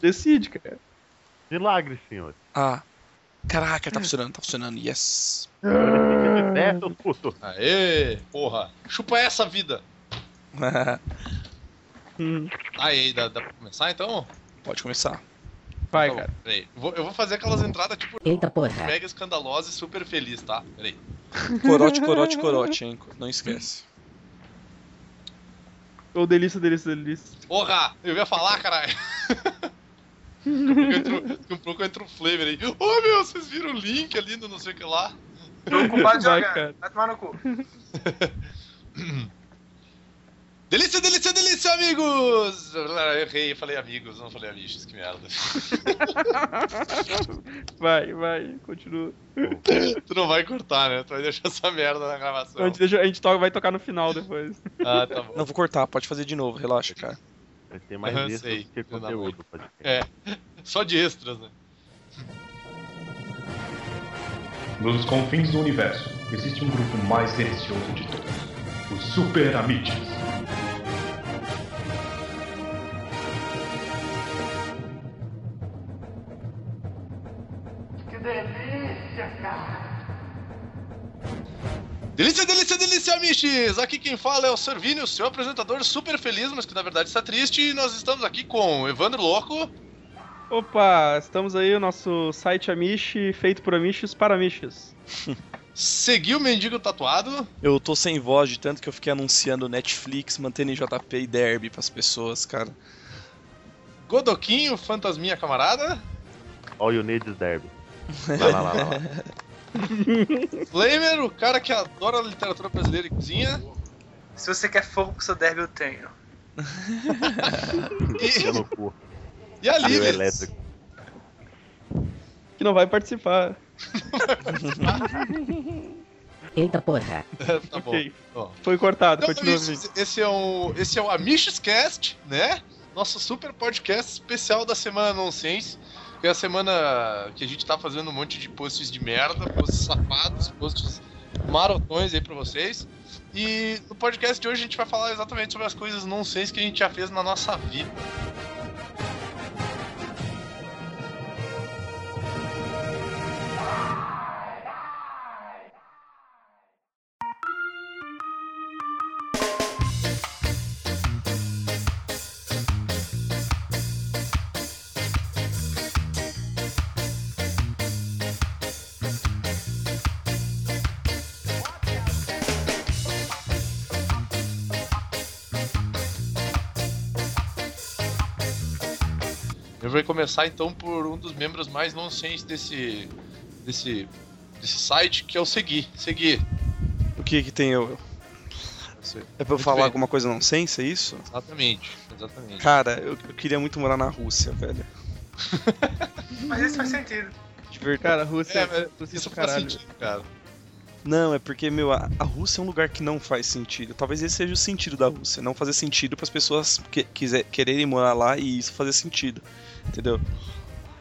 Decide, cara. Milagre, senhor. Ah. Caraca, tá funcionando, tá funcionando. Yes. É, putos. Aê, porra. Chupa essa vida. Aí, dá, dá pra começar então? Pode começar. Vai, cara. Peraí. Eu vou, eu vou fazer aquelas entradas tipo Eita porra. mega escandalosas e super feliz, tá? Peraí. Corote, corote, corote, hein? Não esquece. Ô, delícia, delícia, delícia. Porra! Eu ia falar, caralho. Daqui a pouco entra- o flavor aí. Ô meu, vocês viram o link ali no não sei o que lá? Tô ocupado Vai, cara. Vai tomar no cu. Delícia, delícia, delícia, amigos! Eu errei, eu falei amigos, não falei amiches, que merda. Vai, vai, continua. tu não vai cortar, né? Tu vai deixar essa merda na A gravação. gente, deixa- a gente toca, vai tocar no final depois. Ah, tá bom. Não vou cortar, pode fazer de novo, relaxa, cara. Vai ter mais Aham, extras sei. do que conteúdo. É, só de extras, né? Nos confins do universo, existe um grupo mais delicioso de todos: os Super Amites. Delícia, delícia, delícia, amiches! Aqui quem fala é o Servini, o seu apresentador super feliz, mas que na verdade está triste. E nós estamos aqui com o Evandro Louco. Opa, estamos aí, o nosso site Amish, feito por Amiches para Amiches. Seguiu o Mendigo Tatuado. Eu tô sem voz de tanto que eu fiquei anunciando Netflix, mantendo JP e Derby pras pessoas, cara. Godoquinho, Fantasminha Camarada. All you need is Derby. Lá, lá, lá, lá, lá. Flamer, o cara que adora a literatura brasileira e cozinha. Se você quer fogo pro seu derby, eu tenho. Cu. E a Lives. Que não vai participar. Eita porra. tá bom. Ok. Ó. Foi cortado, Então, continua isso, assim. esse é o esse é o Amiches Cast, né? Nosso super podcast especial da semana nonsense. Que é a semana que a gente tá fazendo um monte de posts de merda, posts safados, posts marotões aí pra vocês. E no podcast de hoje a gente vai falar exatamente sobre as coisas nonsense que a gente já fez na nossa vida. Começar então por um dos membros mais nonsense desse desse desse site, que é o Segui. Segui. O que que tem eu? É pra eu Muito falar bem. alguma coisa não sense, é isso? Exatamente, exatamente. Cara, eu, eu queria muito morar na Rússia, velho. Mas isso faz sentido. De verdade. Cara, a Rússia, É, mas Rússia isso do faz caralho. sentido, cara. Não, é porque, meu, a, a Rússia é um lugar que não faz sentido. Talvez esse seja o sentido da Rússia. Não fazer sentido para as pessoas que, quiser, quererem morar lá e isso fazer sentido. Entendeu?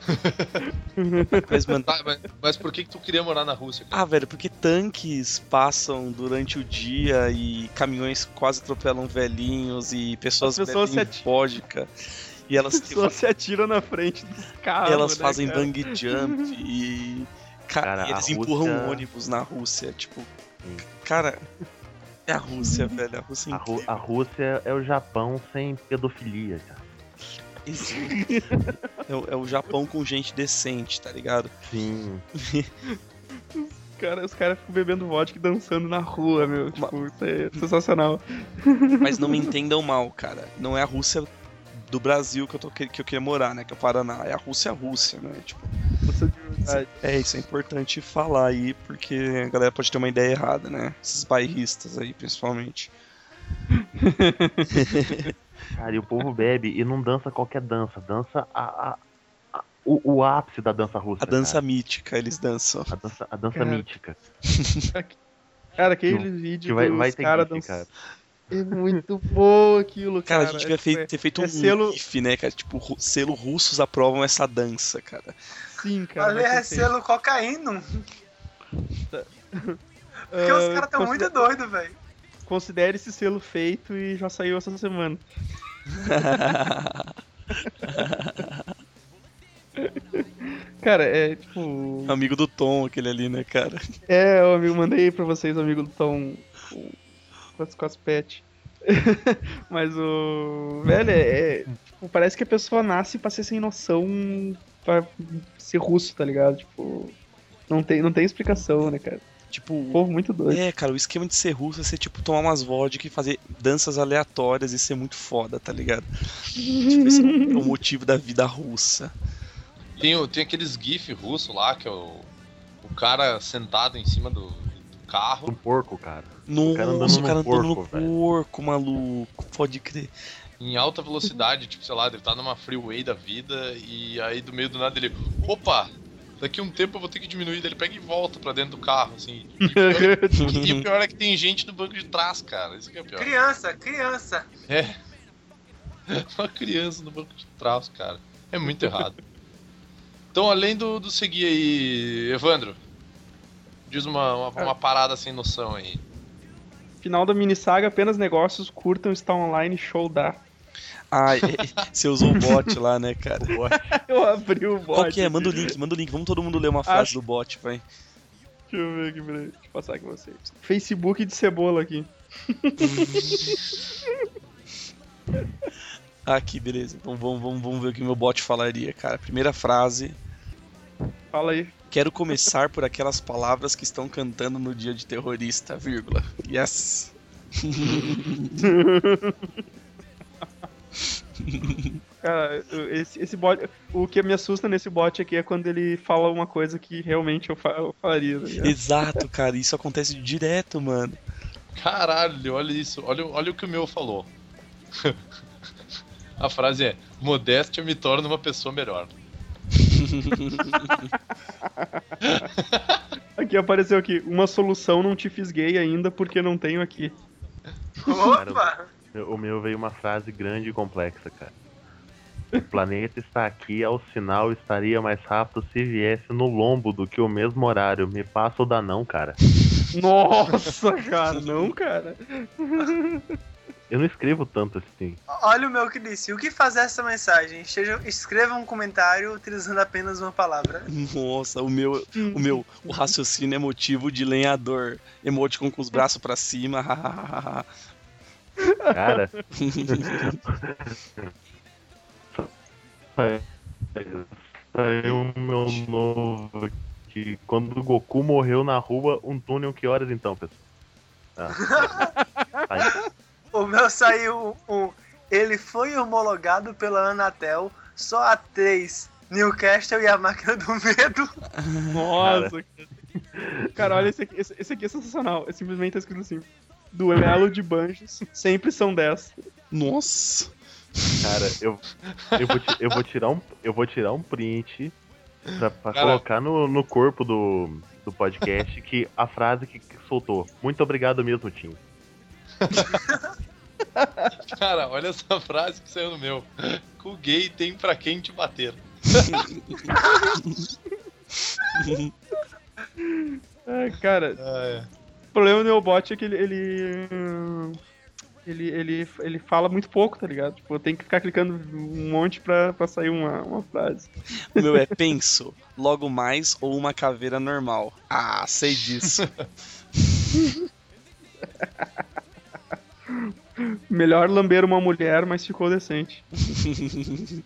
Mas, mano, Tá, mas, mas por que, que tu queria morar na Rússia? cara? Ah, velho, porque tanques passam durante o dia e caminhões quase atropelam velhinhos e pessoas, As pessoas bebem vodka. E elas, As pessoas se atiram na frente dos carros. elas né, fazem cara? bang jump e. Cara, Cara, eles Rússia- empurram ônibus na Rússia. Tipo, Sim. cara. É a Rússia, velho. A Rússia é A, incrível. a Rússia é o Japão sem pedofilia, cara. Isso. é, o- é o Japão com gente decente, tá ligado? Sim. Cara, os caras ficam bebendo vodka e dançando na rua, meu. Tipo, isso é sensacional. Mas não me entendam mal, cara. Não é a Rússia do Brasil que eu, tô, que, que eu queria morar, né? Que é o Paraná. É a Rússia, Rússia, né? Tipo, é, isso é importante falar aí, porque a galera pode ter uma ideia errada, né? Esses bairristas aí, principalmente. Cara, e o povo bebe e não dança qualquer dança. Dança a, a- a- o, o ápice da dança russa. A dança cara. mítica, eles dançam. A dança, a dança Cara. mítica. Cara, aquele vídeo Que vai, vai caras dançando. cara. É muito bom aquilo, Cara, cara. a gente devia É- fei- ter feito é um selo- GIF, né, cara? Tipo, ru- selo russos aprovam essa dança, cara. Sim, cara. Ali vai é selo cocaíno. Porque Ah, os caras tão muito doidos, velho. Considere esse selo feito e já saiu essa semana. Cara, é tipo. Amigo do Tom, aquele ali, né, cara? É, o amigo, mandei pra vocês, o amigo do Tom. O- Com as, com as pet. Mas o. Velho, é. é, tipo, parece que a pessoa nasce pra ser sem noção pra ser russo, tá ligado? Tipo. Não tem, não tem explicação, né, cara? Tipo, Povo muito doido. É, cara, o esquema de ser russo é você, tipo, tomar umas vodka e fazer danças aleatórias e ser muito foda, tá ligado? tipo, esse é o motivo da vida russa. Tem, o- tem aqueles GIF russo lá, que é o, o cara sentado em cima do, do carro. Um porco, cara. Nossa, cara o andando cara no andando no porco, velho. porco, maluco. Pode crer. em alta velocidade, tipo, sei lá, ele tá numa freeway da vida e aí do meio do nada ele, opa, daqui a um tempo eu vou ter que diminuir, daí ele pega e volta pra dentro do carro, assim. E o pior, e o pior é que tem gente no banco de trás, cara, isso que é o pior. Criança, criança. É. Uma criança no banco de trás, cara. É muito errado. Então, além do, do seguir aí, Evandro, diz uma, uma, uma parada sem noção aí. Final da mini saga, apenas negócios, curtam, está online, show dá. Ah, você usou o bot lá, né, cara? Eu abri o bot. Qual que é? Manda o link, manda o link. Vamos todo mundo ler uma frase Acho- do bot, vai. Deixa eu ver aqui, peraí. Deixa eu passar aqui pra vocês. Facebook de cebola aqui. Aqui, beleza. Então vamos, vamos, vamos ver o que meu bot falaria, cara. Primeira frase. Fala aí. Quero começar por aquelas palavras que estão cantando no dia de terrorista, vírgula. Yes. Cara, esse, esse bot. O que me assusta nesse bot aqui é quando ele fala uma coisa que realmente eu, fa- eu faria. Ligado? Exato, cara. Isso acontece direto, mano. Caralho, olha isso, olha, olha o que o meu falou. A frase é: Modéstia me torna uma pessoa melhor. Aqui apareceu aqui. Uma solução não te fiz gay ainda porque não tenho aqui. Opa! O meu veio uma frase grande e complexa, cara. O planeta está aqui, ao sinal estaria mais rápido se viesse no lombo do que o mesmo horário. Me passa o da não, cara. Nossa, cara, não, cara. Eu não escrevo tanto assim. Olha o meu que disse. O que fazer essa mensagem? Esteja- escreva um comentário utilizando apenas uma palavra. Nossa, o meu, o meu, o raciocínio é motivo de lenhador. Emoticon com os braços pra cima. Cara. Saiu o meu novo aqui. Quando o Goku morreu na rua, um túnel, que horas então, pessoal? Ah. O meu saiu um. Ele foi homologado pela Anatel só a 3. Newcastle e a máquina do medo. Nossa, cara. Cara, olha, esse aqui, esse, esse aqui é sensacional. É simplesmente tá escrito assim. Duelo de banjos, sempre são 10. Nossa. Cara, eu, eu, vou, eu, vou tirar um, eu vou tirar um print pra, pra colocar no, no corpo do, do podcast que a frase que, que soltou. Muito obrigado mesmo, Tim. Cara, olha essa frase que saiu no meu. Com o gay tem pra quem te bater. Ai, cara, Ah, o problema do meu bot é que ele. Ele, ele, ele, ele fala muito pouco, tá ligado? Tipo, eu tenho que ficar clicando um monte pra, pra sair uma, uma frase. O meu é penso, logo mais ou uma caveira normal. Ah, sei disso. Melhor lamber uma mulher, mas ficou decente.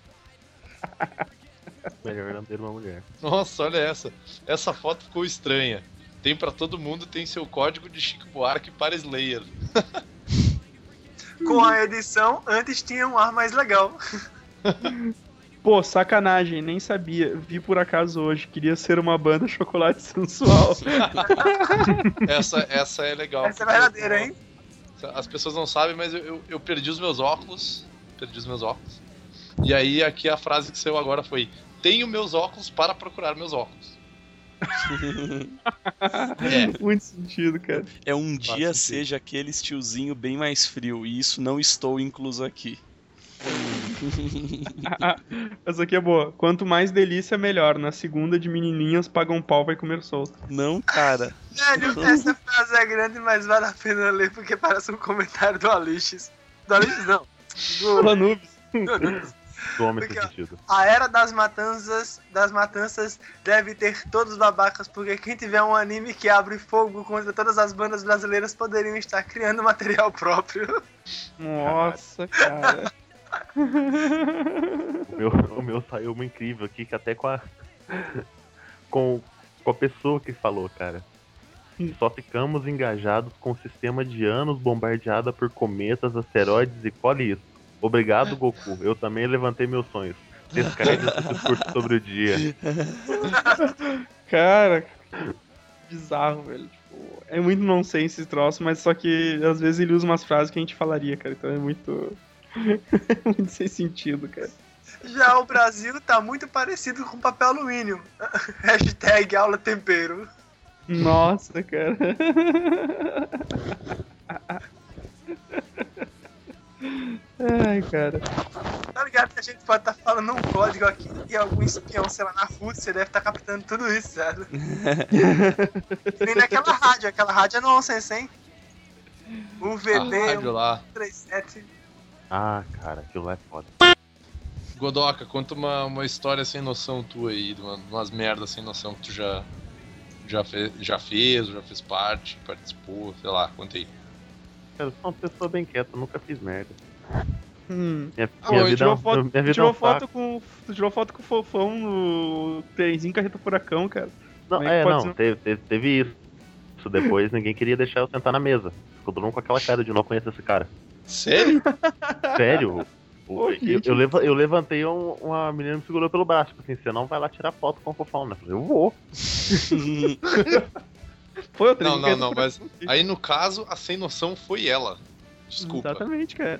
Melhor não ter uma mulher. Nossa, olha essa. Essa foto ficou estranha. Tem pra todo mundo, tem seu código de Chico Buarque para Slayer. Com a edição, antes tinha um ar mais legal. Pô, sacanagem, nem sabia. Vi por acaso hoje. Queria ser uma banda chocolate sensual. Essa, essa é legal. Essa é verdadeira, eu- hein? As pessoas não sabem, mas eu, eu, eu perdi os meus óculos. Perdi os meus óculos. E aí aqui a frase que saiu agora foi: Tenho meus óculos para procurar meus óculos. é, Muito sentido, cara. É um dia sentido. seja aquele tiozinho bem mais frio, e isso não estou incluso aqui. Essa aqui é boa. Quanto mais delícia, melhor. Na segunda de menininhas, paga um pau, vai comer solto. Não, cara. Velho, essa frase é grande, mas vale a pena ler porque parece um comentário do Alixis. Do Alixis não. Do, Fala Nubes. do, Toma esse Porque, ó, sentido. A era das matanças, das matanças deve ter todos babacas, porque quem tiver um anime que abre fogo contra todas as bandas brasileiras poderiam estar criando material próprio. Nossa, cara. O meu, o meu saiu uma incrível aqui, que até com a. Com, com a pessoa que falou, cara. Só ficamos engajados com o sistema de anos bombardeada por cometas, asteroides e cole isso. Obrigado, Goku. Eu também levantei meus sonhos. Descarregue esse discurso sobre o dia. Cara, bizarro, velho. Tipo, é muito nonsense esse troço, mas só que às vezes ele usa umas frases que a gente falaria, cara. Então é muito. muito sem sentido, cara. Já o Brasil tá muito parecido com papel alumínio. Hashtag aula tempero. Nossa, cara. Ai, cara. Tá ligado que a gente pode estar falando um código aqui e algum espião, sei lá, na Rússia deve estar captando tudo isso, sabe? Que Nem naquela rádio, aquela rádio é nonsense, hein? A UVB rádio lá. 137. Ah, cara, aquilo lá é foda. Godoka, conta uma, uma história sem noção tua aí, umas merdas sem noção que tu já, já, fe, já fez, já fez parte, participou, sei lá, conta aí. Cara, eu sou uma pessoa bem quieta, nunca fiz merda. Hum. Minha, Ah, tirou é um- foto, minha tirou é um foto com. Tu tirou foto com o fofão no trenzinho carreta furacão, cara. Não, é é, não, ser? teve, teve, teve isso. Isso depois ninguém queria deixar eu sentar na mesa. Ficou todo mundo com aquela cara de não conheço esse cara. Sério? Sério? O- Ô, eu, eu, leva- eu levantei um- uma menina me segurou pelo braço, tipo assim, você não vai lá tirar foto com o fofão, né? Eu falei, eu vou. Foi o Não, trenzinho não, não, mas aí no caso, a sem noção foi ela. Desculpa. Exatamente, cara.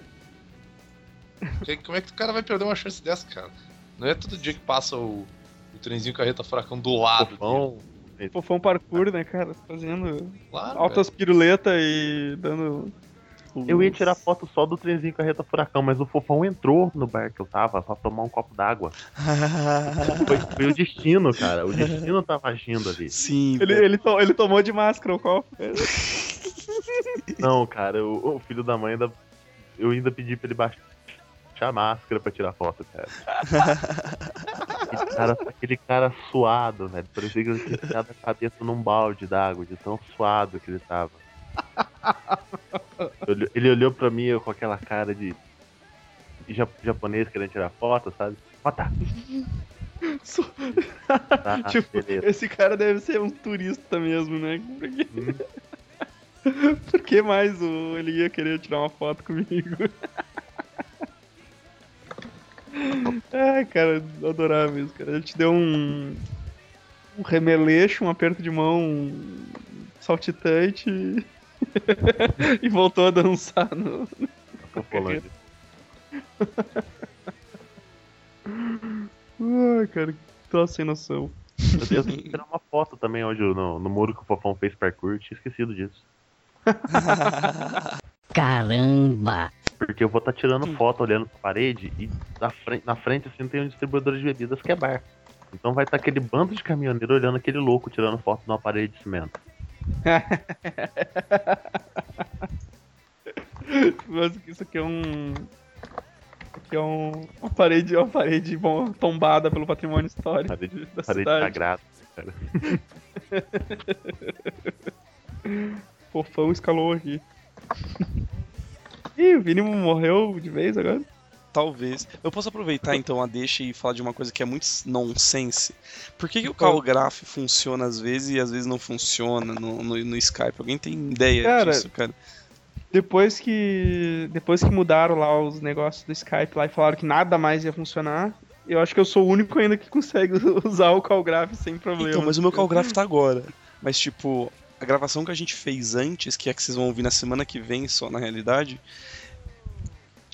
Como é que o cara vai perder uma chance dessa, cara? Não é todo dia que passa o, o trenzinho carreta furacão do lado. Fofão. Fofão parkour, né, cara? Fazendo Claro, altas piruletas e dando. Eu ia tirar foto só do trenzinho carreta furacão, mas o fofão entrou no bar que eu tava pra tomar um copo d'água. Foi, foi o destino, cara. O destino tava agindo ali. Sim, Ele, ele, to- ele tomou de máscara o copo. Não, cara, o, o filho da mãe ainda. Eu ainda pedi pra ele baixar a máscara pra tirar foto, cara. Aquele cara, aquele cara suado, velho. Parecia que ele tinha enfiado a cabeça num balde d'água, de tão suado que ele tava. Ele, olhou pra mim com aquela cara de. de ja- japonês querendo tirar foto, sabe? Ó, tá. Tá, Tipo. Esse cara deve ser um turista mesmo, né? Porque, Hum. por que mais o, ele ia querer tirar uma foto comigo? Ai, cara, adorava isso, cara. Ele te deu um. um remeleixo, um aperto de mão um saltitante e- voltou a dançar no. Ai, cara, que troço sem noção. Eu tenho que tirar uma foto também onde eu- no, no muro que o Fofão fez parkour, tinha esquecido disso. Caramba! Porque eu vou estar tirando foto olhando pra parede e na frente, na frente assim tem um distribuidor de bebidas que é bar. Então vai estar aquele bando de caminhoneiro olhando aquele louco tirando foto numa parede de cimento. Mas isso aqui é um. Isso aqui é um, uma parede, uma parede bom, tombada pelo patrimônio histórico Parede- da Parede cidade. sagrada, cara. Fofão escalou aqui. Ih, o Vini morreu de vez agora? Talvez. Eu posso aproveitar então a deixa e falar de uma coisa que é muito nonsense. Por que, que o Call Graph funciona às vezes e às vezes não funciona no, no, no Skype? Alguém tem ideia Cara, disso, cara? Depois que. Depois que mudaram lá os negócios do Skype lá e falaram que nada mais ia funcionar, eu acho que eu sou o único ainda que consegue usar o Call Graph sem problema. Então, mas o meu Call Graph tá agora. Mas tipo, a gravação que a gente fez antes, que é que vocês vão ouvir na semana que vem só na realidade,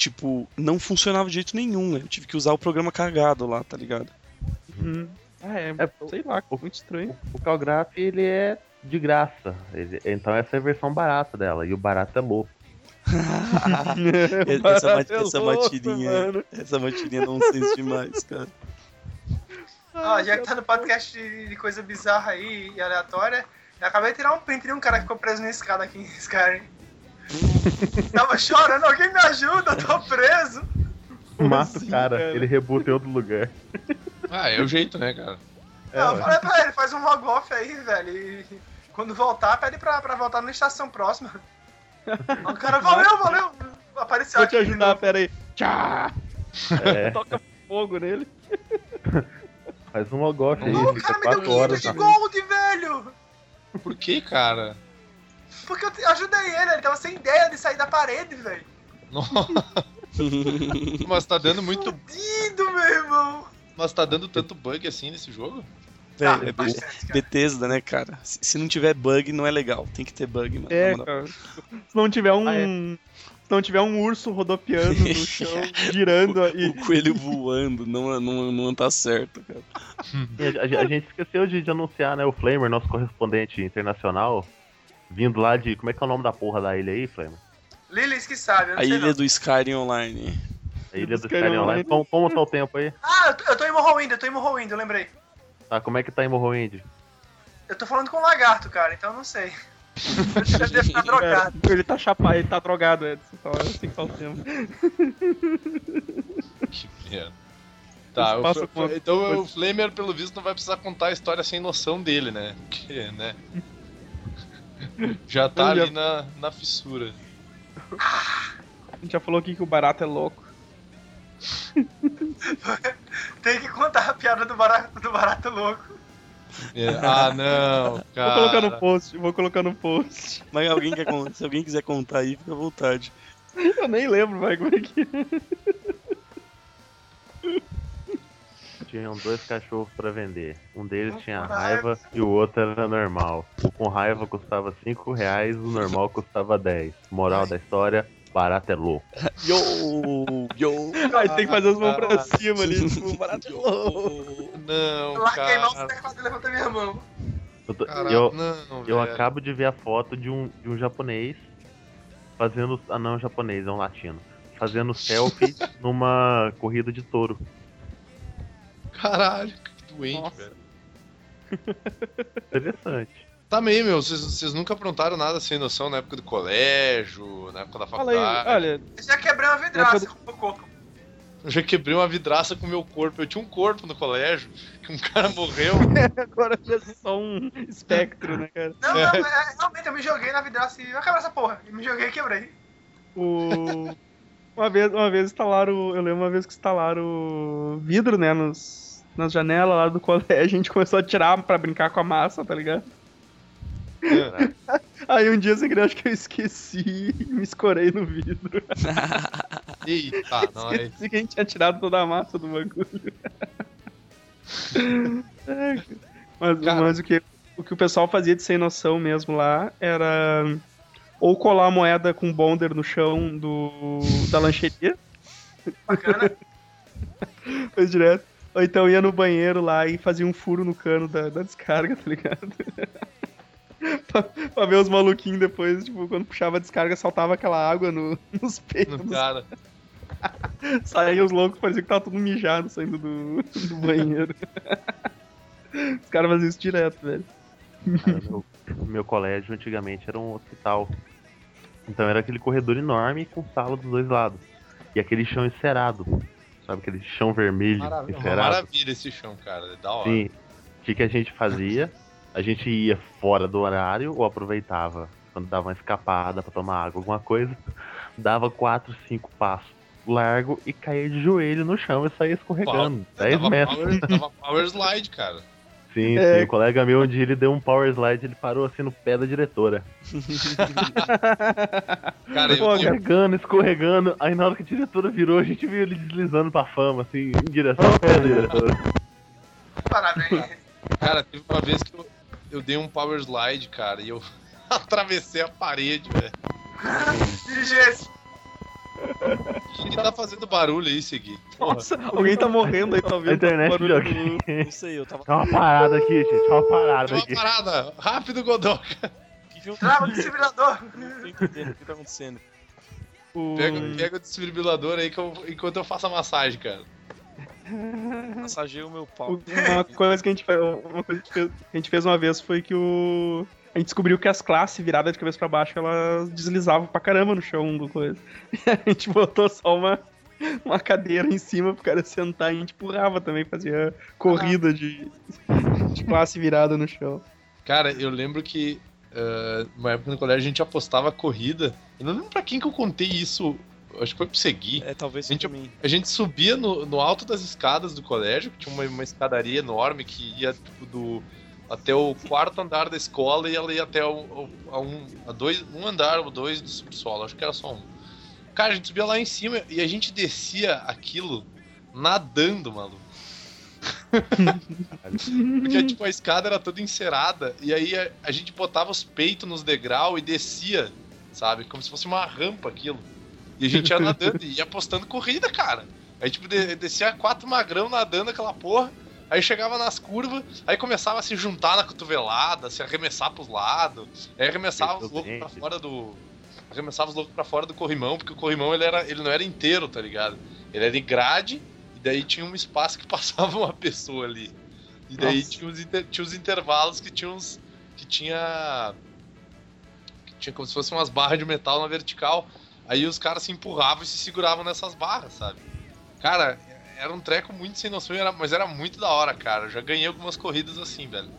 tipo, não funcionava de jeito nenhum. Eu tive que usar o programa cagado lá, tá ligado? Uhum. Ah, é, É, sei lá, muito estranho. O Calgraph ele é de graça. Ele- então essa é a versão barata dela. E o barato é louco. essa, ma- É essa louco, matirinha, mano. essa matirinha não sei demais, cara. Ó, já que tá no podcast de, de coisa bizarra aí e aleatória, eu acabei de tirar um print de um cara que ficou preso na escada aqui em Skyrim. Tava chorando, alguém me ajuda, eu tô preso. Mata assim, o cara, cara? ele rebuta em outro lugar. Ah, é o jeito, né, cara? É, Não, ué. fala pra ele, faz um log off aí, velho. E quando voltar, pede pra, pra voltar na estação próxima. o cara, valeu, valeu. Apareceu Vou te ajudar, pera aí. Tchá! É, Toca fogo nele. faz um logoff aí, Não, o fica cara me deu 4 500 horas. de gold, velho. Por que, cara? Porque eu ajudei ele, ele tava sem ideia de sair da parede, velho. Nossa. Mas tá dando muito. Fudido, meu irmão. Mas tá dando tanto bug assim nesse jogo? Velho, Ah, é bastante, Be- cara. Bethesda, né, cara? Se, se não tiver bug, não é legal. Tem que ter bug, mano. É, cara. Se não tiver um. Ah, é. Se não tiver um urso rodopiando no chão, girando aí. O coelho voando não, não, não tá certo, cara. E a, a- a gente esqueceu de, de anunciar, né? O Flamer, nosso correspondente internacional, vindo lá de. Como é que é o nome da porra da ilha aí, Flamer? Lilies que sabe, eu não A sei ilha não. do Skyrim Online. A ilha do Skyrim Skyrim Online. Como, como tá o tempo aí? Ah, eu tô, em Morrowind, eu tô em Morrowind, eu lembrei. Tá, como é que tá em Morrowind? Eu tô falando com o lagarto, cara, então eu não sei. Eu devo estar drogado. Cara, ele tá chapado, ele tá drogado, Edson. Então, é assim que tá o tempo. Que merda. Tá, o então o Flamer, pelo visto, não vai precisar contar a história sem noção dele, né? Porque, né? Já tá Eu já- ali na, na fissura. A gente já falou aqui que o barato é louco. Tem que contar a piada do barato, do barato louco. É, Ah, não, cara. Vou colocar no post, vou colocar no post. Mas alguém quer, se alguém quiser contar aí, fica à vontade. Eu nem lembro, vai, como é que Tinham dois cachorros pra vender. Um deles tinha raiva e o outro era normal. O com raiva custava 5 reais, o normal custava 10. Moral da história, barato é louco. Yo! Yo! Aí tem que fazer as mãos pra cima ali, tipo, barato é louco. Não, Eu larguei mal o cara. teclado e levantei minha mão. Eu, tô- Caralho, eu- não, eu acabo de ver a foto de um, de um japonês fazendo. Ah, não, japonês, é um latino. Fazendo selfie numa corrida de touro. Caralho, que doente, Nossa. velho. Interessante. Também, meu, vocês, vocês nunca aprontaram nada sem noção na época do colégio, na época da Fala aí, faculdade. olha, Eu já quebrei uma vidraça com o corpo. Eu já quebrei uma vidraça com o meu corpo. Eu tinha um corpo no colégio, que um cara morreu. agora já é só um espectro, né, cara? Não, não, é, realmente eu me joguei na vidraça e eu quebrei essa porra. E me joguei e quebrei. O... Uma vez, uma vez instalaram. Eu lembro uma vez que instalaram vidro, né, nos, nas janelas lá do colégio, a gente começou a tirar pra brincar com a massa, tá ligado? Aí um dia sem querer, acho que eu esqueci e me escorei no vidro. Eita, nós. Esqueci que a gente tinha tirado toda a massa do bagulho. É, mas, mas o, que, o que o pessoal fazia de sem noção mesmo lá era ou colar a moeda com bonder no chão do, da lancheria, Bacana. fez direto. Ou então ia no banheiro lá e fazia um furo no cano da, da descarga, tá ligado? pra, pra ver os maluquinhos depois, tipo, quando puxava a descarga, saltava aquela água no- nos peitos. No cara. Saía os loucos, parecia que tava tudo mijado saindo do, do banheiro. Os caras faziam isso direto, velho. Cara, meu, meu colégio antigamente era um hospital. Então era aquele corredor enorme com sala dos dois lados. E aquele chão encerado. Sabe aquele chão vermelho Maravilha, maravilha esse chão, cara. É da hora. Sim. O que, que a gente fazia? A gente ia fora do horário ou aproveitava quando dava uma escapada pra tomar água, alguma coisa, dava quatro, cinco passos largo e caía de joelho no chão e saía escorregando. Pau- 10 tava metros. Power, tava power slide, cara. Sim, É. sim. O colega meu, dia ele deu um power slide, ele parou assim no pé da diretora. Cara, eu- Escorregando, escorregando. Aí na hora que a diretora virou, a gente viu ele deslizando pra fama, assim, em direção ao pé da diretora. Parabéns. cara, teve uma vez que eu, eu dei um power slide, cara, e eu atravessei a parede, velho. Dirigente. E tá fazendo barulho aí, Segui. Nossa, alguém tá morrendo aí, talvez. A internet do- alguém. Não sei, eu tava. Dá uma parada aqui, gente. Dá uma parada uma aqui. parada! Rápido, Godoka! Trava o desfibrilador. não tô entendendo o que tá acontecendo? Pega, pega o desfibrilador aí que eu- enquanto eu faço a massagem, cara. Massageei o meu pau. Uma coisa que a gente fez, uma coisa que a gente fez uma vez foi que o. A gente descobriu que as classes viradas de cabeça pra baixo, elas deslizavam pra caramba no chão do coisa. E a gente botou só uma, uma cadeira em cima pro cara sentar e a gente empurrava também, fazia corrida de, de classe virada no chão. Cara, eu lembro que uh, uma época no colégio a gente apostava corrida. Eu não lembro pra quem que eu contei isso. Acho que foi pro Segui. É, talvez A gente- mim. A gente subia no, no alto das escadas do colégio, que tinha uma, uma escadaria enorme que ia tipo, do, até o quarto andar da escola e ela ia até o, o- a um, a dois, um andar ou dois do subsolo. Acho que era só um. Cara, a gente subia lá em cima e a gente descia aquilo nadando, maluco. Porque tipo, a escada era toda encerada e aí a, a gente botava os peitos nos degraus e descia, sabe? Como se fosse uma rampa aquilo. E a gente ia nadando e ia apostando corrida, cara. Aí tipo, de- descia quatro magrão nadando aquela porra. Aí chegava nas curvas, aí começava a se juntar na cotovelada, se arremessar pros lados. Aí arremessava os loucos pra fora do. Arremessava os loucos pra fora do corrimão, porque o corrimão ele, era, ele não era inteiro, tá ligado? Ele era de grade, e daí tinha um espaço que passava uma pessoa ali. E daí Nossa. tinha os, inter- tinha os intervalos que tinha uns. que tinha. que tinha como se fossem umas barras de metal na vertical. Aí os caras se empurravam e se seguravam nessas barras, sabe? Cara, era um treco muito sem noção, mas era muito da hora, cara. Eu já ganhei algumas corridas assim, velho.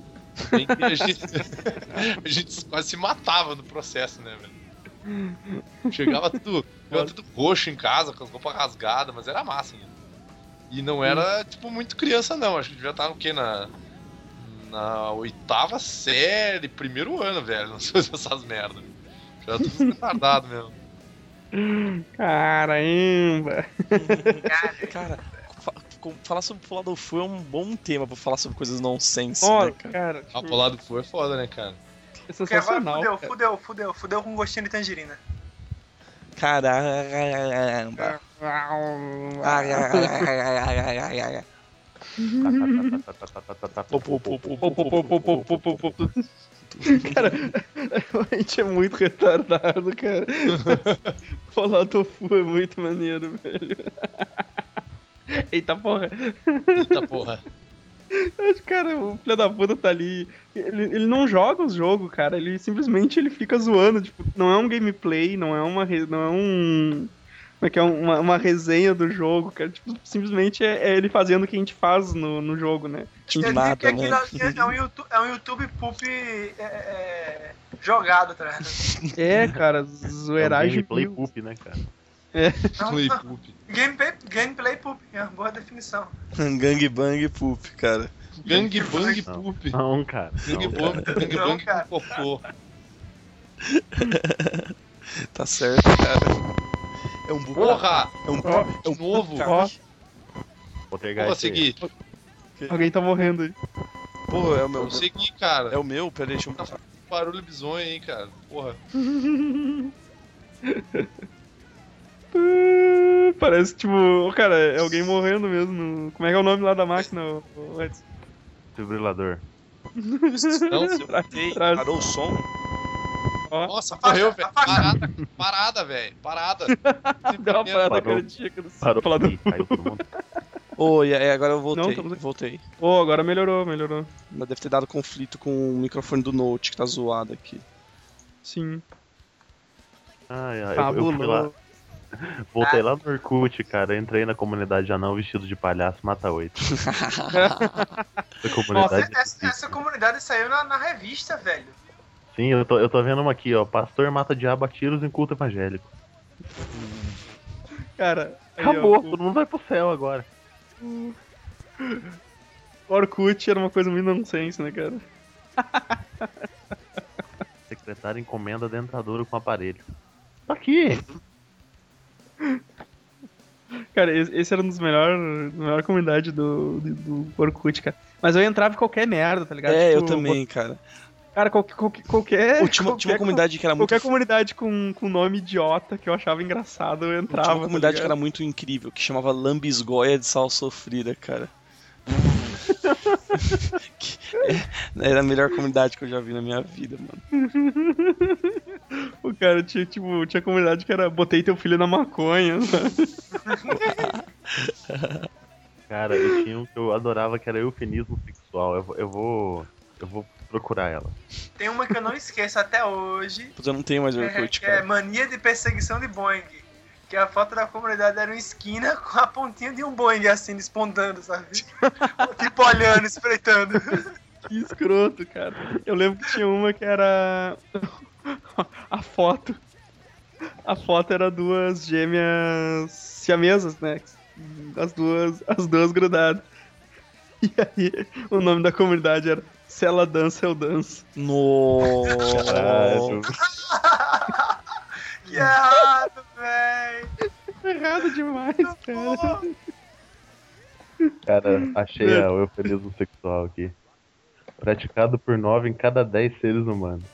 A, gente, a gente quase se matava no processo, né, velho? Chegava tudo, chegava tudo roxo em casa, com as roupas rasgadas, mas era massa, né? E não era, tipo, muito criança, não. Acho que devia estar no quê? Na, na oitava série, primeiro ano, velho. Não sei essas merdas. Já era tudo retardado mesmo. Caramba! Cara, falar sobre pular do Fu é um bom tema pra falar sobre coisas nonsense, Olha, né, cara? cara tipo... Ah, pular do Fu é foda, né, cara? É sensacional. Agora fudeu, fudeu, fudeu, fudeu com gostinho de tangerina. Caramba. Cara, a gente é muito retardado, cara. Falar tofu é muito maneiro, velho. Eita porra. Eita porra. Mas, Cara, o filho da puta tá ali. Ele, ele não joga os jogos, cara. Ele simplesmente ele fica zoando. Tipo, não é um gameplay, não é uma. Não é um. Como é que é? Uma, uma resenha do jogo, cara. Tipo, simplesmente é, é ele fazendo o que a gente faz no, no jogo, né? Que Quer dizer nada, que aquilo né? é um YouTube, é um YouTube poop é, é, jogado, tá ligado? É, cara, É um zoeiragem. gameplay poop, né, cara? Não, Play não, poop. gameplay, gameplay poop, é uma boa definição. Gangbang Poop, cara. Gang Bang Não. Poop. Não, cara. Gang Não, Bang, cara. Gang cara. cocô. Tá certo, cara. É um burro. Porra! É um, Ó, é um novo. cara. Ó, Vou seguir. alguém tá morrendo aí. Pô, é o meu. Vou seguir, cara. É o meu? Peraí, deixa eu. Barulho bizonho aí, cara. Porra. Uh, Parece tipo, cara, é alguém morrendo mesmo. Como é que é o nome lá da máquina? Desfibrilador. Não, Ei, Traz. parou o som? Ó, Nossa, morreu, velho. Parada, parada, velho. Parada. deu uma parada Parou. cardíaca do Parou e caiu todo mundo. Ô, e aí agora eu voltei. Não, voltei. Ô, agora melhorou, melhorou. Mas deve ter dado conflito com o microfone do Note que tá zoado aqui. Sim. Ai, ai, eu, eu fui lá. Voltei lá no Orkut, cara. Entrei na comunidade anão vestido de palhaço, mata oito. Essa comunidade. é Essa, essa- comunidade saiu na, na revista, velho. Sim, eu tô, eu tô vendo uma aqui, ó. Pastor mata diabo a tiros em culto evangélico. Cara, aí, Acabou, ó, todo mundo vai pro céu agora. o Orkut era uma coisa muito nonsense, né, cara? Secretário encomenda dentadura com aparelho. Tá aqui. Cara, esse era um dos melhores, melhor comunidade do, do, do Orkut, cara. Mas eu entrava em qualquer merda, tá ligado? É, eu Tipo, também, cara. Cara, qualquer. qualquer, qualquer tinha, uma, comunidade que era muito. Qualquer comunidade com, com nome idiota que eu achava engraçado, eu entrava. Tinha uma comunidade tá que era muito incrível, que chamava Lambisgoia de Sal Sofrida, cara. É, era a melhor comunidade que eu já vi na minha vida, mano. O cara tinha, tipo, tinha comunidade que era botei teu filho na maconha. sabe? Cara, e tinha um que eu adorava que era eufemismo sexual. Eu, vou- eu vou. Eu vou procurar ela. Tem uma que eu não esqueço até hoje. Eu não tenho mais É, Orkut, é cara. mania de perseguição de Boeing. Que a foto da comunidade era uma esquina com a pontinha de um Boeing assim, despontando, sabe? tipo olhando, espreitando. Que escroto, cara. Eu lembro que tinha uma que era. A foto. A foto era duas gêmeas siamesas, né? As duas, as duas grudadas. E aí, o nome da comunidade era Se ela dança, eu danço. Nossa. Que errado, véi! Errado demais, cara. Cara, achei a- o eufemismo sexual aqui. Praticado por 9 em cada 10 seres humanos.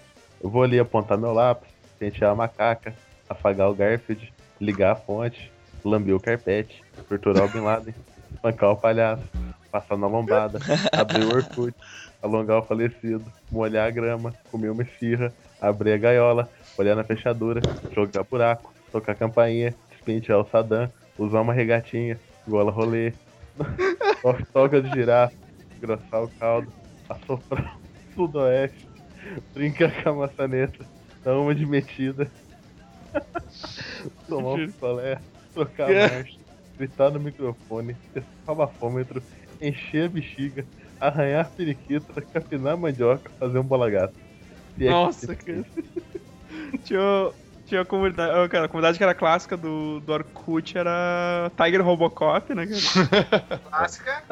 Eu vou ali apontar meu lápis, pentear a macaca, afagar o Garfield, ligar a fonte, lamber o carpete, torturar o Bin Laden, espancar o palhaço, passar na lombada, abrir o Orkut, alongar o falecido, molhar a grama, comer uma esfirra, abrir a gaiola, olhar na fechadura, jogar buraco, tocar campainha, despentear o Saddam, usar uma regatinha, gola rolê, toca de girafa, engrossar o caldo, assoprar o sudoeste, brincar com a maçaneta, dar uma de metida, tomar um picolé, trocar a marcha, gritar no microfone, testar o bafômetro, encher a bexiga, arranhar a periquita, capinar a mandioca, fazer um bola gato. Se é que Nossa, se- cara. Tinha, tinha a comunidade. Cara, a comunidade que era clássica do, do Orkut era Tiger Robocop, né, cara? Clássica.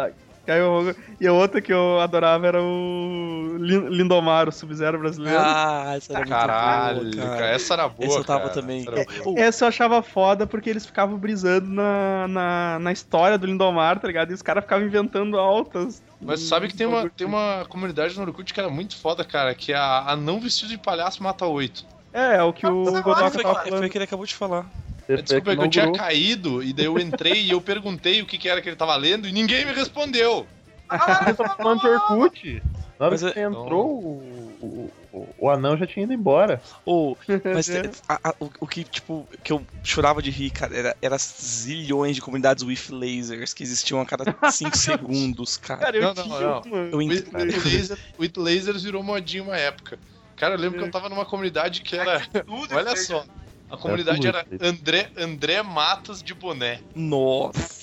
Rogan. E a outra que eu adorava era o Lin- Lindomar, o Sub-Zero brasileiro. Ah, essa era muito Caralho, boa, cara. essa era boa. Essa eu tava cara. também. Essa É, boa. Essa eu achava foda porque eles ficavam brisando na, na, na história do Lindomar, tá ligado? E os caras ficavam inventando altas. Mas sabe que tem uma, tem uma comunidade no Orkut que era muito foda, cara, que é a, a não vestido de palhaço mata oito. É, é o que o Nossa, Godoka foi, tava foi falando. o que ele acabou de falar. Desculpa, é que eu tinha caído, e daí eu entrei e eu perguntei o que, que era que ele tava lendo e ninguém me respondeu. Você tá falando de Orkut? Na hora Mas que é- você entrou, o, o, o, anão já tinha ido embora. Ou, mas É. a- a- o, o que, tipo, que eu chorava de rir, cara, era, era zilhões de comunidades with lasers que existiam a cada 5 segundos, cara. Cara, eu Não, não, tinha não. Eu O entendo. It, Laser, o It Lasers virou modinha uma época. Cara, eu lembro que eu tava numa comunidade que era. Tudo Olha fez. só. A comunidade tudo era. André, André Matos de boné. Nossa.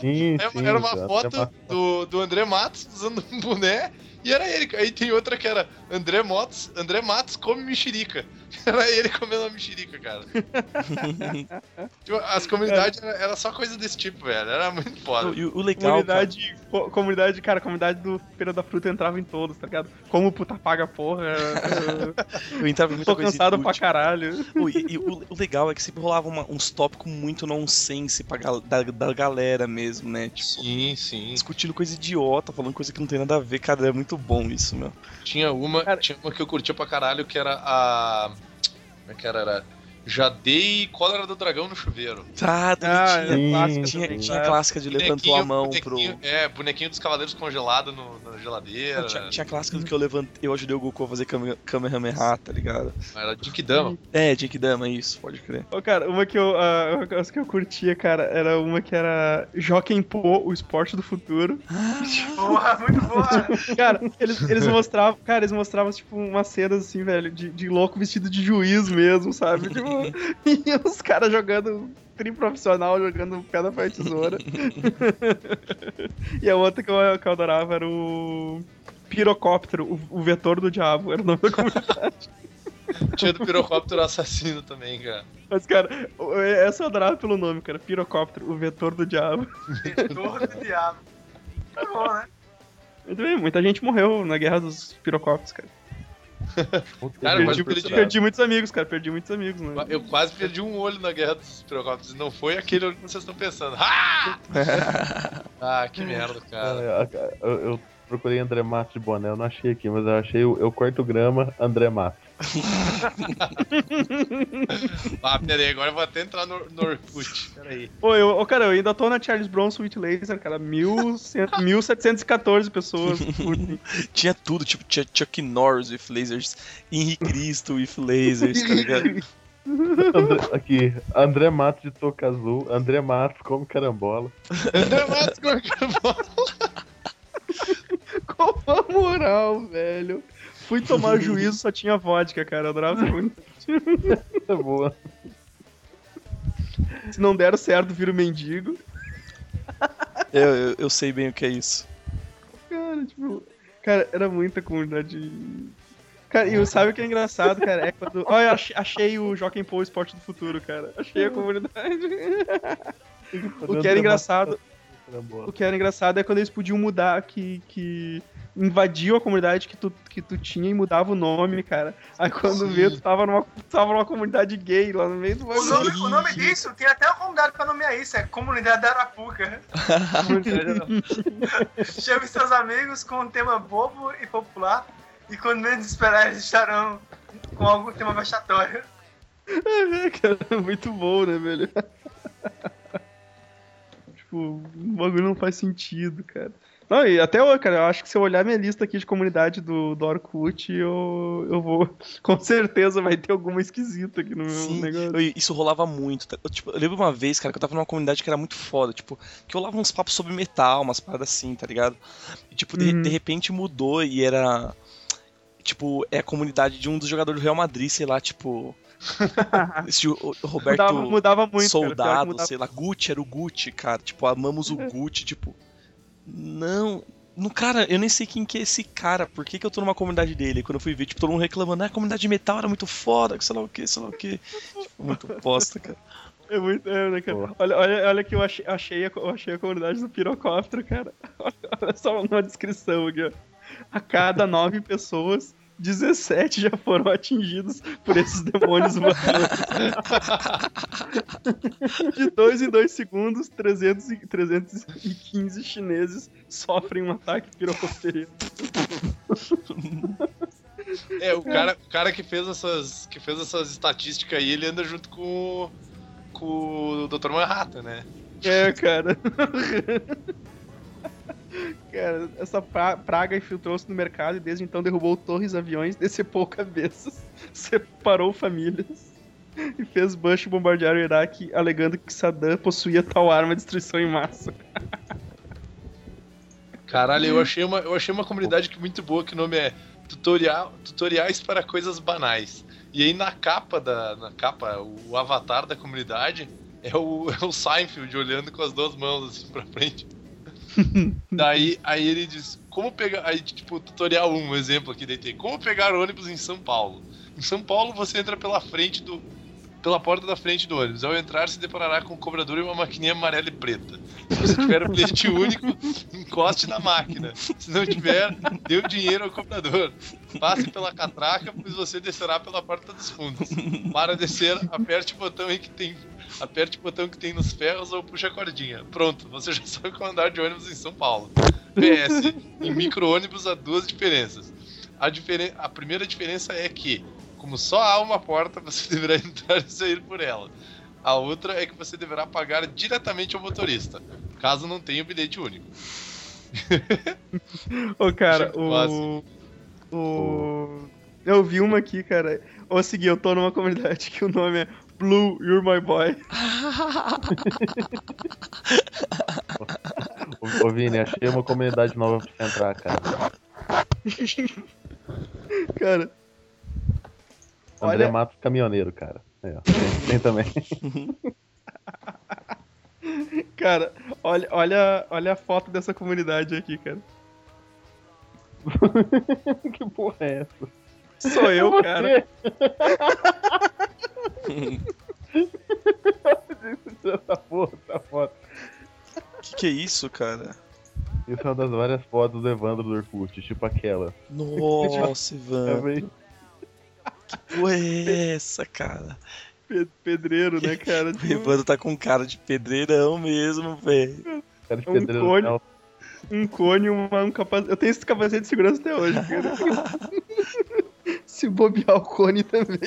Sim, Era, sim, era uma foto até do, do André Matos usando um boné e era ele. Aí tem outra que era André Matos, André Matos come mexerica. Era ele comendo uma mexerica, cara. Tipo, as comunidades era, era só coisa desse tipo, velho. Era muito foda. E o, o legal, Comunidade, co- comunidade, cara, a comunidade do Feira da Fruta entrava em todos, tá ligado? Como puta paga porra. eu eu entrava em muita Tô coisa cansado pra caralho. Pô, E, e o, o legal é que sempre rolava uma- uns tópicos muito nonsense pra, da, da galera mesmo, né? Tipo, Sim, sim. discutindo coisa idiota, falando coisa que não tem nada a ver, cara, é muito bom isso, meu. Tinha uma, Cara- tinha uma que eu curtia pra caralho que era a. Como é que era? era já dei cólera do dragão no chuveiro. Ah, Ah, tinha, Sim, clássica tinha, também. tinha a clássica de levantou a mão pro. É, bonequinho dos cavaleiros congelado no, na geladeira. Tinha, tinha a clássica do que eu levantei, eu ajudei o Goku a fazer Kame- Kamehameha, tá ligado? Era Jinkidama. É, Jinkidama, isso, pode crer. Ô, cara, uma que eu, ah, as que eu curtia, cara, era uma que era Jockey Po, o esporte do futuro. Porra, muito boa. Cara, eles, eles mostravam, cara, eles mostravam, tipo, umas cenas assim, velho, de, de louco vestido de juiz mesmo, sabe? Tipo, e os caras jogando tri profissional, jogando pedra pra tesoura. e a outra que eu, que eu adorava era o Pirocóptero, o, o vetor do diabo, era o nome da comunidade. Tinha do pirocóptero assassino também, cara. Mas, cara, essa eu adorava pelo nome, cara. Pirocóptero, o vetor do diabo. Vetor do diabo. Tá bom, né? Muito bem, muita gente morreu na guerra dos pirocópteros, cara. Cara, mas perdi, eu perdi- perdi muitos amigos, cara. Perdi muitos amigos, né? Eu quase perdi um olho na guerra dos pirocópteros. Não foi aquele olho que vocês estão pensando. Ah! ah, que merda, cara. Ah, Eu, eu procurei André Matos de boné, eu não achei aqui, mas eu achei o Eu Corto Grama André Matos. Ah, pera aí, agora eu vou até entrar no, no Orkut. Pera aí. Pô, eu, ô, cara, eu ainda tô na Charles Bronson with Laser, cara. 1100 1714 pessoas. Tinha tudo, tipo, tinha Chuck Norris with lasers, Henry Cristo with lasers, tá ligado? André, aqui, André Matos de Toca Azul, André Matos come carambola. André Matos Gorgabol. Qual a moral, velho? Fui tomar juízo, só tinha vodka, cara. Eu adorava essa comunidade. Tá boa. Se não der certo, vira o mendigo. Eu, eu, eu sei bem o que é isso. Cara, tipo. Cara, era muita comunidade. Cara, e sabe o que é engraçado, cara? É quando. Olha, eu achei, achei o Joaquim Paul Esporte do Futuro, cara. Achei a comunidade. o que era engraçado. O que era engraçado é quando eles podiam mudar, que, que invadiam a comunidade que tu, que tu tinha e mudava o nome, cara. Aí quando Sim. vê, tu tava numa, tava numa comunidade gay lá no meio do O nome, o nome disso, tem até uma comunidade pra nomear isso, é Comunidade da Arapuca. Chame seus amigos com um tema bobo e popular, e quando menos esperar, eles estarão com algum tema vexatório. É, cara, muito bom, né, velho? Tipo, o bagulho não faz sentido, cara. Não, e até hoje, cara, eu acho que se eu olhar minha lista aqui de comunidade do, do Orkut, eu, eu vou. Com certeza vai ter alguma esquisita aqui no meu Sim, negócio. eu- isso rolava muito. tá? Eu, tipo, eu lembro uma vez, cara, que eu tava numa comunidade que era muito foda, tipo, que rolava uns papos sobre metal, umas paradas assim, tá ligado? E, tipo, de, Uhum. de repente mudou e era. Tipo, é a comunidade de um dos jogadores do Real Madrid, sei lá, tipo. esse, o, Roberto mudava, mudava muito. cara, Soldado, mudava. sei lá, Gucci era o Gucci, cara. Tipo, amamos o Gucci, tipo. Não. No cara, eu nem sei quem que é esse cara, por que, que eu tô numa comunidade dele? Quando eu fui ver, tipo, todo mundo reclamando, ah, a comunidade de metal era muito foda, que sei lá o que, sei lá o que. Tipo, muito bosta, cara. É muito, é, né, cara? Olha, olha, olha que eu achei, achei, a, eu achei a comunidade do pirocóptero, cara. Olha só uma descrição aqui, ó. A cada nove pessoas, 17 já foram atingidos por esses demônios voadores. De dois em dois segundos, 300 e, 315 chineses sofrem um ataque pirocopteriano. É, o cara, o cara que fez essas. que fez essas estatísticas aí, ele anda junto com, com o Dr. Manhattan, né? É, cara. Cara, essa pra- praga infiltrou-se no mercado e desde então derrubou torres, aviões, decepou cabeças, separou famílias e fez Bush bombardear o Iraque, alegando que Saddam possuía tal arma de destruição em massa. Caralho, eu achei uma, eu achei uma comunidade que muito boa, que o nome é tutorial, Tutoriais para Coisas Banais. E aí na capa da. Na capa, o avatar da comunidade é o, é o Seinfeld olhando com as duas mãos assim pra frente. Daí aí ele diz, como pegar. Aí, tipo, tutorial 1, um exemplo aqui tem. Como pegar ônibus em São Paulo? Em São Paulo você entra pela frente do. Pela porta da frente do ônibus. Ao entrar, se deparará com um cobrador e uma maquininha amarela e preta. Se você tiver o bilhete único, encoste na máquina. Se não tiver, dê o dinheiro ao cobrador. Passe pela catraca, pois você descerá pela porta dos fundos. Para descer, aperte o botão que tem. Aperte o botão que tem nos ferros ou puxa a cordinha. Pronto, você já sabe como andar de ônibus em São Paulo. PS, em micro-ônibus há duas diferenças. A, diferen... a primeira diferença é que, como só há uma porta, você deverá entrar e sair por ela. A outra é que você deverá pagar diretamente ao motorista, caso não tenha o bilhete único. Ô, cara, o. massa. O. Eu vi uma aqui, cara. Ô, segui, eu tô numa comunidade que o nome é Blue, You're My Boy. Ô, ô Vini, achei uma comunidade nova pra você entrar, cara. Cara, André Olha- Matos Caminhoneiro, cara. Ó. Tem, tem também. cara, olha, olha, olha a foto dessa comunidade aqui, cara. que porra é essa? Sou eu, cara. essa porra, essa foto. Que que é isso, cara? Isso é uma das várias fotos do Evandro do Orkut, tipo aquela. Nossa, É Ivan. bem- Que porra é essa, cara? Pe- Pedreiro, né, cara? O Evandro tá com cara de pedreirão mesmo, velho. cara de Um pedreiro cone. no céu. Um cone, uma, um capacete. Eu tenho esse capacete de segurança até hoje, cara. Se bobear o cone também.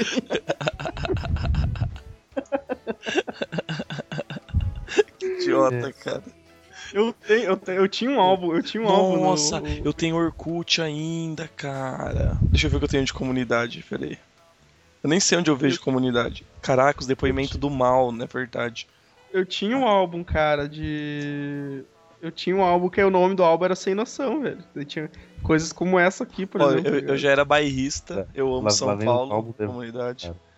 Idiota, cara. Eu, tenho, eu, tenho- eu tinha um álbum, eu tinha um álbum. no- Nossa, eu tenho Orkut ainda, cara. Deixa eu ver o que eu tenho de comunidade, peraí. Eu nem sei onde eu vejo comunidade. Caraca, os depoimentos do mal, na verdade. Eu tinha um álbum, cara, de. Eu tinha um álbum que o nome do álbum era Sem Noção, velho. Eu tinha coisas como essa aqui, por Ó, exemplo. eu, eu já era bairrista, eu amo Lá- lá São o Paulo, comunidade. É.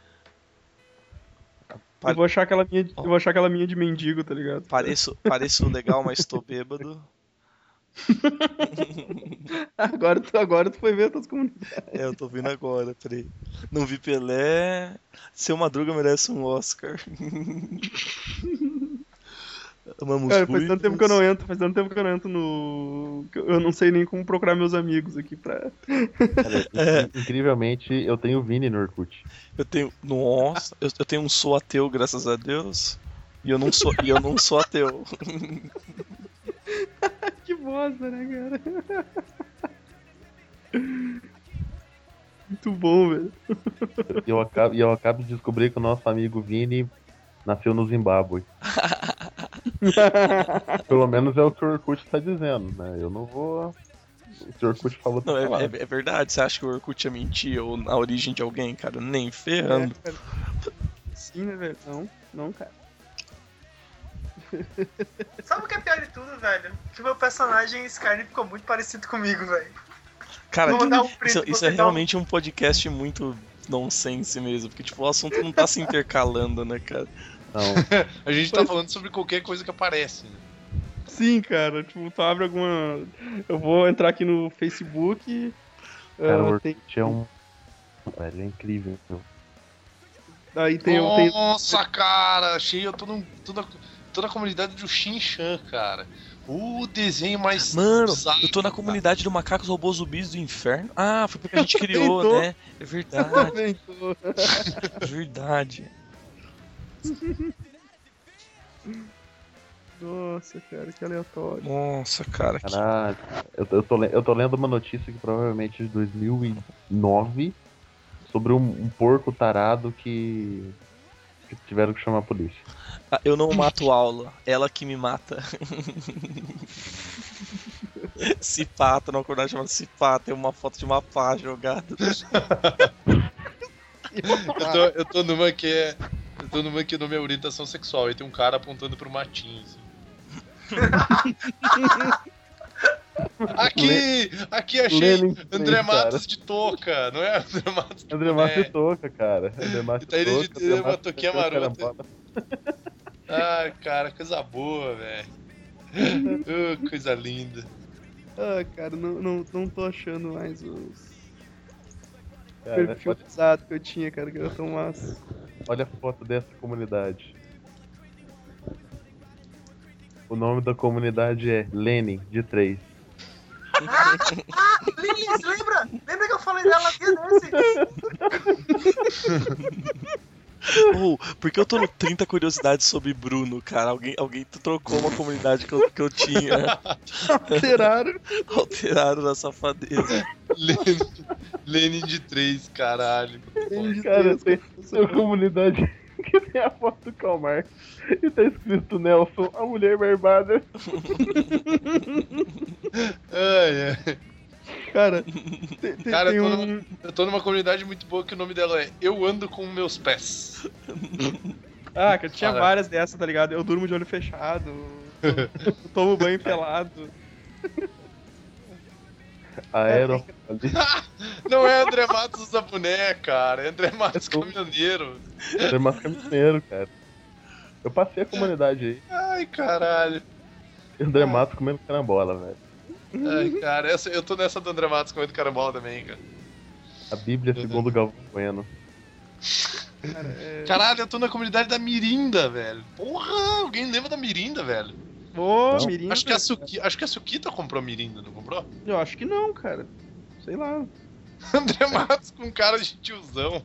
Eu vou achar aquela minha, eu vou achar aquela minha de mendigo, tá ligado? Pareço, pareço legal, mas tô bêbado. Agora, tu, agora tu foi ver as tuas comunidades. É, eu tô vendo agora, peraí. Não vi Pelé. Seu Madruga merece um Oscar. Amamos Cara, faz tanto tempo que eu não entro, faz tanto tempo que eu não entro no. Eu não sei nem como procurar meus amigos aqui pra. Cara, in- incrivelmente, eu tenho o Vini no Orkut. Eu tenho. Nossa, eu, eu tenho um sou ateu, graças a Deus. E eu não sou, e eu não sou ateu. Bosta, né, cara? Muito bom, velho. E eu acabo, e eu acabo de descobrir que o nosso amigo Vini nasceu no Zimbábue. Pelo menos é o que o Orkut tá dizendo, né? Eu não vou. O que o Orkut falou Não, pra é, é- é verdade. Você acha que o Orkut ia mentir ou a origem de alguém, cara? Nem ferrando. É, cara. Sim, né, velho? Não, não, cara. Sabe o que é pior de tudo, velho? Que meu personagem Skyrim ficou muito parecido comigo, velho. Cara, um isso, isso é um- realmente um podcast muito nonsense mesmo. Porque, tipo, o assunto não tá se intercalando, né, cara? Não, A gente tá falando sobre qualquer coisa que aparece. Né? Sim, cara. Tipo, tu abre alguma. Eu vou entrar aqui no Facebook. cara, o tem... É um. Velho, é incrível. Aí tem. Nossa, cara, achei eu tô, num, tô na comunidade do Shin-Chan, cara. O desenho mais. Mano, bizarro, eu tô na cara. comunidade do Macacos Robôs Zumbis do Inferno. Ah, foi porque a gente criou, Inventou. né? É verdade, verdade. Nossa, cara, que aleatório. Nossa, cara, que Caralho. Eu, eu, tô, eu tô lendo uma notícia que provavelmente é de 2009 sobre um, um porco tarado que. que tiveram que chamar a polícia. Ah, eu não mato aula, ela que me mata. Cipata, não acordar chamada Cipata, tem uma foto de uma pá jogada. Eu tô, eu tô numa que é. Eu tô numa que nome é orientação sexual e tem um cara apontando pro matinho, assim. aqui! Aqui achei Lenin André três, cara. Matos de touca, não é André Matos de André Matos de toca, cara. André Matos E tá ele de- toca, André Matos toquinha toca, marota. Ai, cara, coisa boa, velho. Ô, coisa linda. Ah, cara, não, não, não tô achando mais os Cara, perfil olha, pesado que eu tinha, cara, que era tão massa. olha a foto dessa comunidade. O nome da comunidade é Lenin, de 3. Ah, Liz, lembra? Lembra que eu falei dela dia desse? Oh, porque eu tô no 30 curiosidades sobre Bruno, cara. Alguém, alguém trocou uma comunidade que eu, que eu tinha. Alteraram. Alteraram na safadeza. Lenin, Lenin de 3, caralho. Cara, tem, tem uma comunidade que tem a foto do Karl Marx e tá escrito Nelson, a mulher barbada. Ai, ai. Cara, tem, tem- Cara, tem eu tô, um. numa, eu tô numa comunidade muito boa que o nome dela é Eu Ando com Meus Pés. Ah, que eu tinha Fala. várias dessas, tá ligado? Eu durmo de olho fechado, eu tomo banho pelado. Aero. Não é André Matos da boné, cara. É André Matos caminhoneiro. André Matos caminhoneiro, cara. Eu passei a comunidade aí. Ai, caralho. André Matos comendo carambola, velho. Ai, cara, essa, eu tô nessa do André Matos comendo carambola também, cara. A Bíblia segundo o Galvão Bueno. Cara, é... Caralho, eu tô na comunidade da Mirinda, velho. Porra, alguém lembra da Mirinda, velho? Ô, Não. Mirinda. Acho que, a Suki, acho que a Sukita comprou Mirinda, não comprou? Eu acho que não, cara. Sei lá. André Matos com cara de tiozão.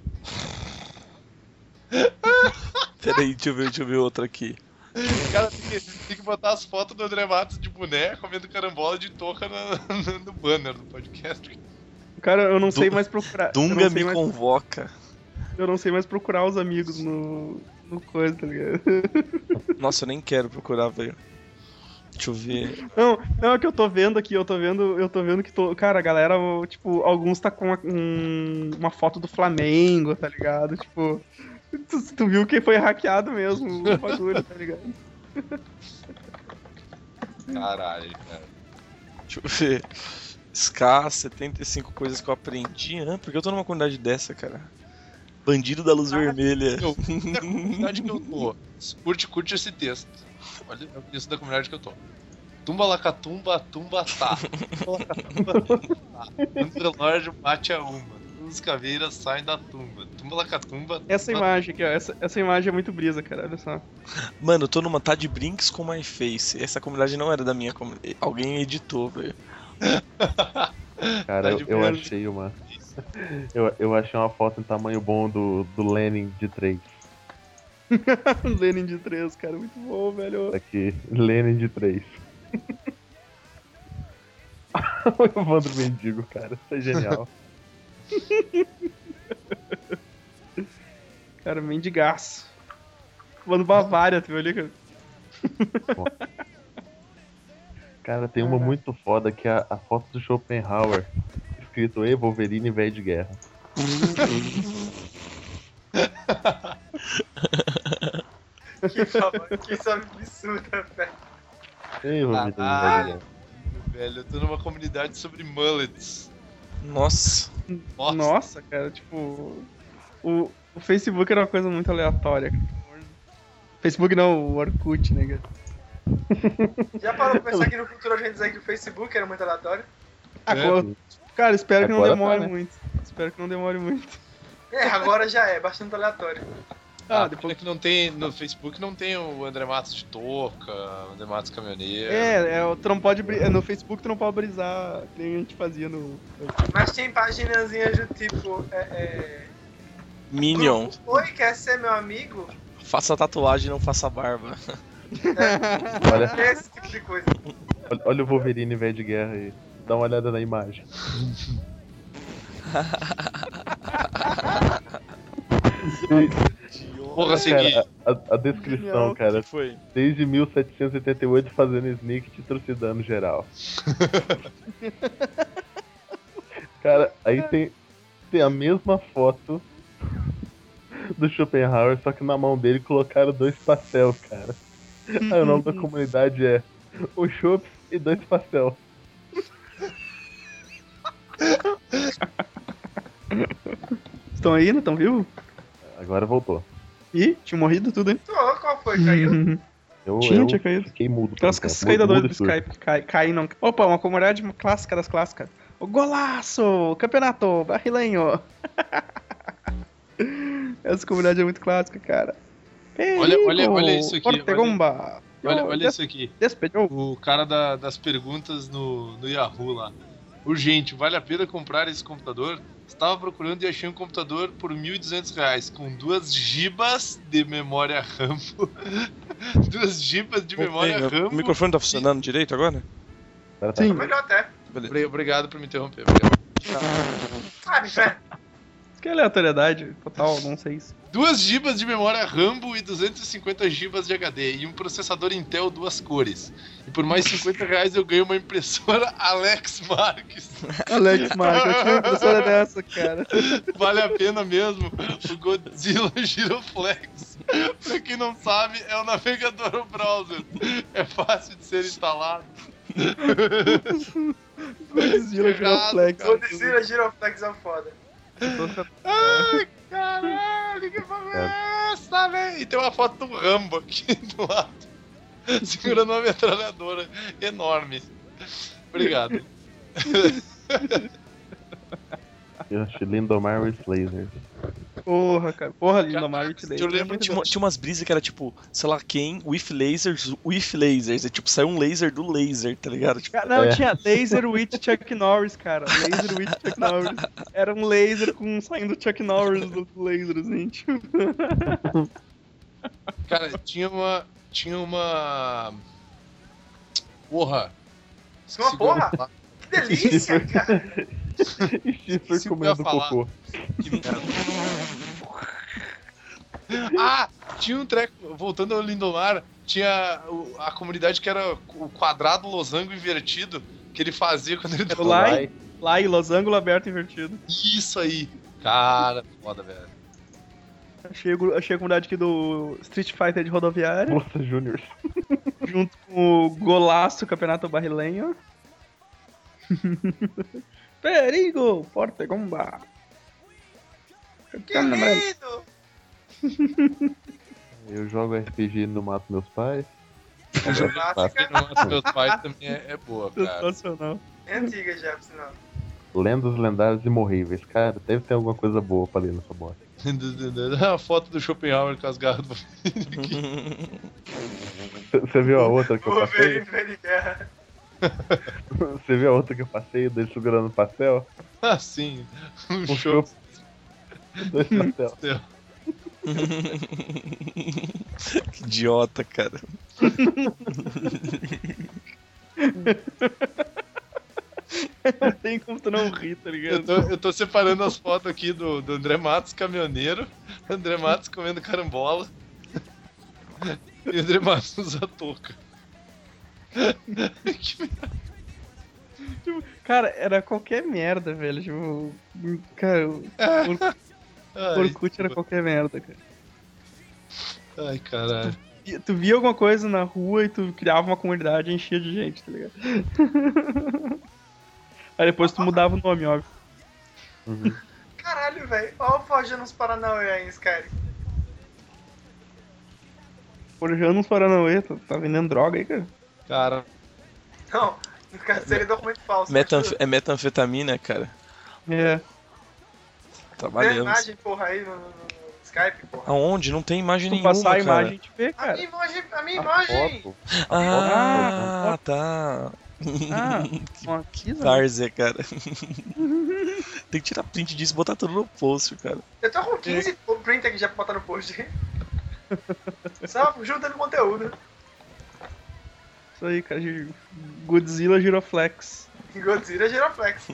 Peraí, deixa eu ver, deixa eu ver outra aqui. O cara tem que, tem que botar as fotos do André Matos de boné comendo carambola de touca no, no banner do podcast. Cara, eu não sei mais procurar. Dunga me mais, convoca. eu não sei mais procurar os amigos no. no coisa, tá ligado? Nossa, eu nem quero procurar, velho. Deixa eu ver. Não, não, é que eu tô vendo aqui, eu tô vendo, eu tô vendo que, tô, cara, a galera, tipo, alguns tá com uma, um- uma foto do Flamengo, tá ligado? Tipo, tu, tu viu que foi hackeado mesmo o bagulho, tá ligado? Caralho, cara. Deixa eu ver. SK, 75 coisas que eu aprendi. Ah, por que eu tô numa comunidade dessa, cara? Bandido da luz vermelha. Eu, da comunidade que eu tô. Curte, curte esse texto. Olha é o texto da comunidade que eu tô. Tumba lacatumba, tumba tá. Tumba lacatumba, tumba tá. Relógio bate a uma. Os caveiras saem da tumba. Tumba lacatumba. Essa tumba- imagem aqui, ó. Essa, essa imagem é muito brisa, cara. Olha só. Mano, eu tô numa tá de brinks com my face. Essa comunidade não era da minha comunidade. Alguém editou, velho. Cara, Tá eu, eu achei uma. Eu, eu achei uma foto em tamanho bom do, do Lenin de 3. Lenin de 3, cara. Muito bom, velho. Aqui, Lenin de 3. o Evandro Mendigo, cara. Isso é genial. Cara, mendigaço. Mano, Bavária, tu viu ali, cara? Cara, tem uma muito foda que é a, a foto do Schopenhauer. Escrito E Wolverine velho de guerra. Que fala- que isso é absurda, velho. E Wolverine velho de Caralho, guerra. velho. Eu tô numa comunidade sobre mullets. Nossa. Nossa. Nossa, cara, tipo. O, o Facebook era uma coisa muito aleatória. Facebook não, o Orkut, né, cara? Já parou pra pensar que no futuro a gente dizer que o Facebook era muito aleatório? Ah, É. Cara, espero que não Agora tá, demore né? muito. Espero que não demore muito. É, agora já é, bastante aleatório. Ah, Ah, depois. depois que não tem. No Facebook não tem o André Matos de touca, o André Matos caminhoneiro. É, é, tu não pode. é, No Facebook tu não pode brisar que nem a gente fazia no. Mas tem paginazinhas do tipo. É, é... Minion. Oi, quer ser meu amigo? Faça tatuagem, não faça barba. Olha, Esse tipo de coisa. olha, olha o Wolverine velho de guerra aí. Dá uma olhada na imagem. Porra, segui. Cara, a, a descrição, Genial. cara. foi? Desde 1788 fazendo sneak te trucidando geral. cara, aí tem, tem a mesma foto do Schopenhauer, só que na mão dele colocaram dois pastel, cara. Aí o nome da comunidade é o Chops e dois pastel. Estão aí, não estão vivos? Agora voltou. Ih, tinha morrido tudo, hein? Tô, qual foi, caiu? Eu, Tinha, eu tinha caído. fiquei mudo. tempo. caídas doidas do. Skype cai, cai não. Opa, uma comunidade clássica das clássicas. O golaço! Campeonato! Barrilenho! Essa comunidade é muito clássica, cara. Olha- olha- Perigo! olha isso aqui, Ortegomba! Olha, olha des- isso aqui. Despediu. O cara da- das perguntas no, no Yahoo lá. Urgente, vale a pena comprar esse computador? Estava procurando e achei um computador por 1.200 reais, com duas gibas de memória RAM. duas gibas de memória Ei, RAM. o microfone tá funcionando direito agora? Tá. Sim. Melhor até. Beleza. Obrigado por me interromper. Obrigado. Ah, inferno. Que aleatoriedade total, não sei isso. 2 GB de memória Rambo e 250 GB de HD e um processador Intel duas cores. E por mais 50 reais eu ganho uma impressora Alex Marques. Alex Marco, eu tinha uma impressora dessa, cara. Vale a pena mesmo o Godzilla Giroflex. Pra quem não sabe, é o navegador ou browser. É fácil de ser instalado. Godzilla Giroflex. Godzilla Giroflex é foda. Ai, caralho, que porra é essa, velho? E tem uma foto do Rambo aqui do lado. Segurando uma metralhadora enorme. Obrigado. Eu achei Lindomar Laser. Porra, cara. Porra, Lindomar Witch Eu lembro Tinha, uma- tinha umas brisas que era tipo, sei lá quem, with lasers, with lasers. É tipo, saiu um laser do laser, tá ligado? Tipo, não, É. tinha Laser with Chuck Norris, cara. Laser with Chuck Norris. Era um laser com saindo Chuck Norris do laser, assim, tipo. Cara, tinha uma. Tinha uma. Porra. Isso é uma Segura porra? lá. Que delícia, cara. E Esqueci Schiffer o que eu ia comendo falar. cocô. Ah, tinha um treco. Voltando ao Lindomar, tinha a comunidade que era o quadrado losango invertido que ele fazia quando ele Era o tava lá, Vai. lá e losango aberto invertido. Isso aí. Cara, foda, velho. Achei, achei a comunidade aqui do Street Fighter de rodoviária, Moça Júnior. junto com o Golaço Campeonato Barrilenho. Perigo! Portegomba! Que lindo! Eu jogo RPG no Mato Meus Pais. Clássica. Não Mata Meus Pais também é, é boa, cara. Sensacional. É antiga já, por sinal. Lendas lendárias e morríveis. Cara, deve ter alguma coisa boa pra ler nessa bosta. A foto do Schopenhauer com as garras do Você viu a outra que eu passei? Você viu a outra que eu passei dele segurando o pastel? Ah, sim. Um Um show. Dois pastel. que idiota, cara. Não tem como tu não rir, tá Eu ligado? tô, eu tô separando as fotos aqui do, do André Matos, caminhoneiro. André Matos comendo carambola. E André Matos usa touca. Que Cara, era qualquer merda, velho. Tipo, cara, o Ai, Orkut era qualquer merda, cara. ai, caralho. Tu via alguma coisa na rua e tu criava uma comunidade e enchia de gente, tá ligado? Aí depois tu mudava o nome, óbvio. Caralho, velho. Ó o Forja nos Paranauê aí, Skyrim. Forjando uns Paranauê, tá, tá vendendo droga aí, cara. Cara, Não, no caso seria documento falso. Metanf é metanfetamina, cara. É. Tem Trabalhamos. imagem, porra, aí no, no- no Skype, porra. Aonde? Não tem imagem tu nenhuma, passar a cara. imagem, a gente vê, A cara. minha imagem, a minha A imagem. foto. Ah, tá. Ah, que pisa. várzea, cara. tem que tirar print disso e botar tudo no post, cara. Eu tô com 15 print aqui já pra botar no post. Só juntando conteúdo. Isso aí, cara. de Godzilla Giroflex. Godzilla Giroflex.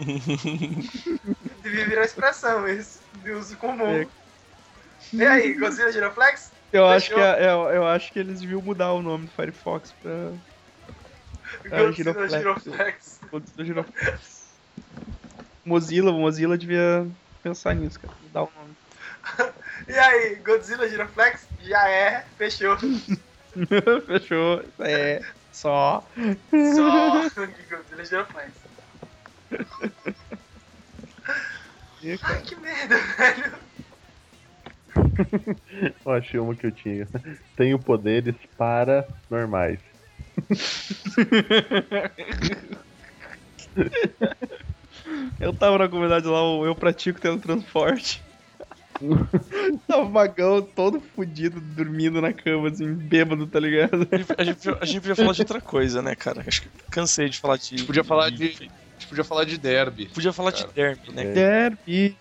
Devia virar expressão esse, de uso comum. É. E aí, Godzilla Giroflex? Eu acho, que é- é- eu acho que eles deviam mudar o nome do Firefox pra Godzilla Giroflex. Giroflex. Godzilla Giroflex. Mozilla, Mozilla devia pensar nisso, cara. Mudar o nome. E aí, Godzilla Giroflex? Já é, fechou. Fechou. É. Só. Só Godzilla Giroflex. E, cara, Ai, que merda, velho. Eu achei uma que eu tinha. Tenho poderes paranormais. Eu tava na comunidade lá, eu pratico teletransporte. tava o magão todo fudido, dormindo na cama, assim, bêbado, tá ligado? A gente, a gente podia falar de outra coisa, né, cara? Acho que cansei de falar de. a gente podia falar de. A gente podia falar de derby. Podia falar de Cara. derby, né? É.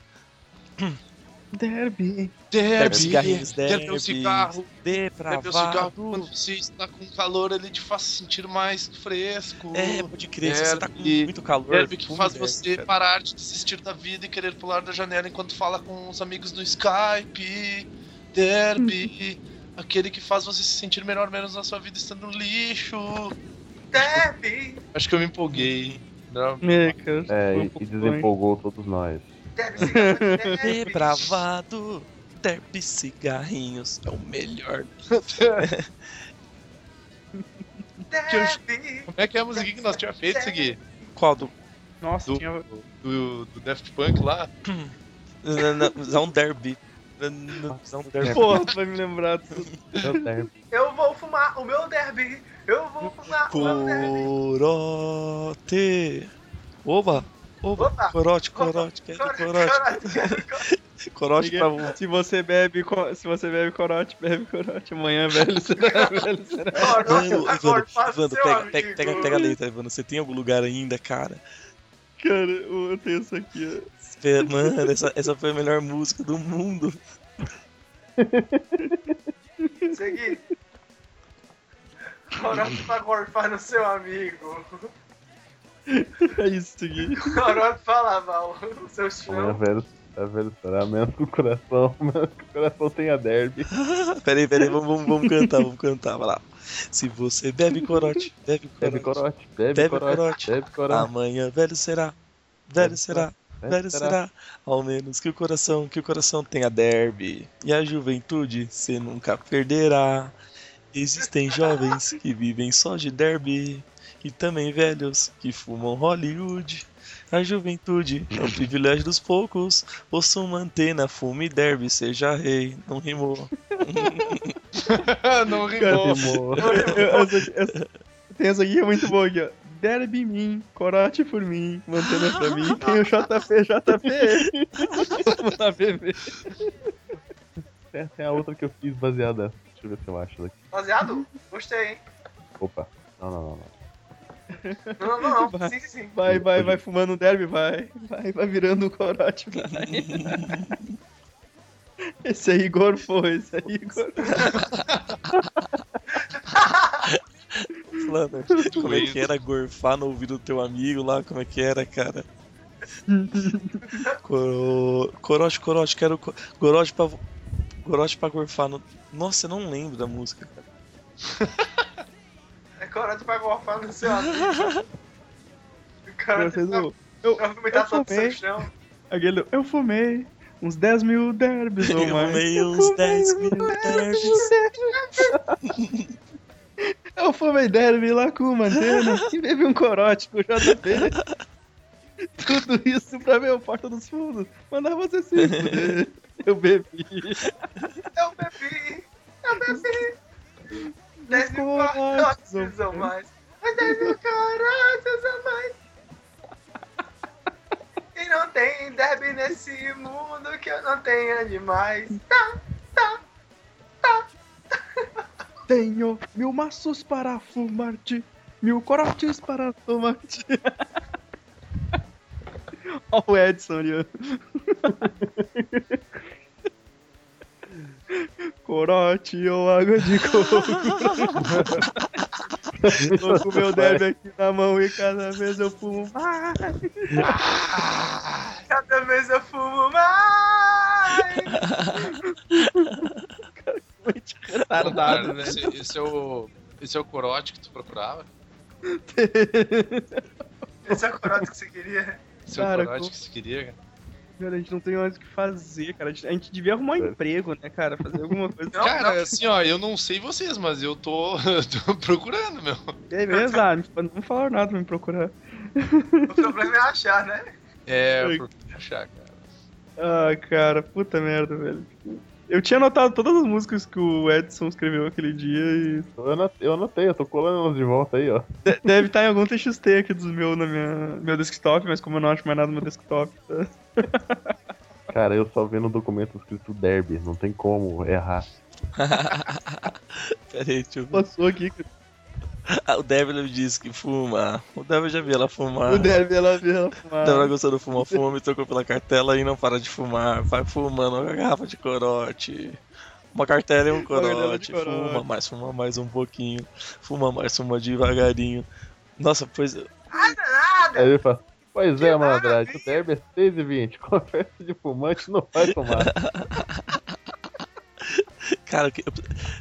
Derby. Derby. Derby, Derby é derby. um cigarro. Derby é um cigarro. Depravado. Quando você está com calor, ele te faz sentir mais fresco. É, pode crer, se você tá com Derby. muito calor. Derby que faz derby, você cara. parar de desistir da vida e querer pular da janela enquanto fala com os amigos do Skype. Derby. Aquele que faz você se sentir melhor menos na sua vida estando no lixo. Derby. Acho que eu me empolguei. Não, É, cara. É, um e, e desempolgou todos nós. Derby, cigarro, derby. Depravado. Derby cigarrinhos é o melhor. Derby. Como é que é a musiquinha que nós tínhamos feito isso aqui? Qual do. Nossa, Do, tinha. do, do Daft Punk lá? Não, Não derby. Não, não derby. Porra, tu vai me lembrar tudo. Meu derby. Eu vou fumar o meu derby. Eu vou fumar o meu derby. Corote. Oba. Oba. Corote, corote. Quero corote. Corote pra um. Se você bebe, se você bebe corote, bebe corote. Amanhã, velho, será, velho, será. Evandro, seu pega, pega, pega, pega a letra, Evandro. Você tem algum lugar ainda, cara? Cara, eu tenho isso aqui, ó. Mano, essa, essa foi a melhor música do mundo. Segui. Corote pra gorfar no seu amigo. É isso. Corote pra lavar o o seu Amanhã, chão. velho. É velho, será menos que o coração, menos que o coração tenha derby. Peraí, peraí, vamos, vamos, vamos cantar, vamos cantar, vai lá. Se você bebe corote, bebe Bebe corote. corote, bebe, Bebe corote, corote. bebe corote. Amanhã velho será, velho Bebe será, bebe velho será. Ao menos que o coração, que o coração tenha derby. E a juventude você nunca perderá. Existem jovens que vivem só de derby. E também velhos que fumam Hollywood. A juventude é o privilégio dos poucos. Ouço uma antena, fume derby, seja rei. Não rimou. não rimou. Rimou. Essa essa- Tem essa aqui que é muito boa aqui, ó. Derby em mim, corote por mim, mantendo pra mim. Tem o JP, JP. Vou BB. Essa é a outra que eu fiz baseada. Deixa eu ver se eu acho daqui. Baseado? Gostei, hein? Opa. Não, não, não, não. Não, não, não. Vai. Sim, sim, sim. Vai, vai, vai fumando um derby, vai. Vai, vai virando um corote, vai. Esse aí gorfou, esse aí gorfou. Flamengo, como é que era gorfar no ouvido do teu amigo lá? Como é que era, cara? Coro... Corote, corote, quero. co- Corote pra. Corote pra gorfar no. Nossa, eu não lembro da música, cara. É corote pra golfar no seu amigo. O cara Vocês tá Eu, eu todo fumei. aquele, eu fumei uns 10 mil derbys ou Eu mais. fumei uns 10 mil derbys. Eu fumei derby lá com uma antena e bebi um corote com o JP. Tudo isso pra ver o Porta dos Fundos. Mandar você se fuder. Eu bebi. Eu bebi. Eu bebi. 10 mil ou ou mais. Mas 10 mil corotes ou mais. E não tem derby nesse mundo que eu não tenha demais. Tá, tá, tá. Tenho mil maços para fumar-te, mil corotes para tomar-te. Ó o Edson ali. Corote ou água de coco. Tô com meu derby aqui na mão e cada vez eu fumo mais. Cada vez eu fumo mais. Retardado, velho. esse, esse é o. Esse é o corote que tu procurava? Esse é o corote que você queria. Esse é o Cara, corote que você queria, cara? Cara, a gente não tem mais o que fazer, cara. A gente, a gente devia arrumar um emprego, né, cara? Fazer alguma coisa. Não, cara, não. assim, ó, eu não sei vocês, mas eu tô, tô procurando, meu. Beleza, ah, não falaram nada pra me procurar. O problema é achar, né? É, procuro achar, cara. Ah, cara, puta merda, velho. Eu tinha anotado todas as músicas que o Edson escreveu aquele dia e Eu anotei, eu tô colando elas de volta aí, ó. de- deve estar em algum TXT aqui dos meus no minha, meu desktop, mas como eu não acho mais nada no meu desktop, tá? Cara, eu só vendo o documento escrito Derby, não tem como errar. Pera aí, deixa eu ver. Passou aqui, cara. Ah, o Devil disse que fuma. O Devil já viu ela fumar. o Derby, ela viu ela O fumar. Devil gostou do fuma, fuma, me trocou pela cartela e não para de fumar. Vai fumando uma garrafa de corote. Uma cartela e um corote. de corote. Fuma mais, fuma mais um pouquinho. Fuma mais, fuma devagarinho. Nossa, pois. Nada. Aí ele fala, pois é, malandragem, o Derby é 6 e 20, conversa de fumante não vai tomar. Cara,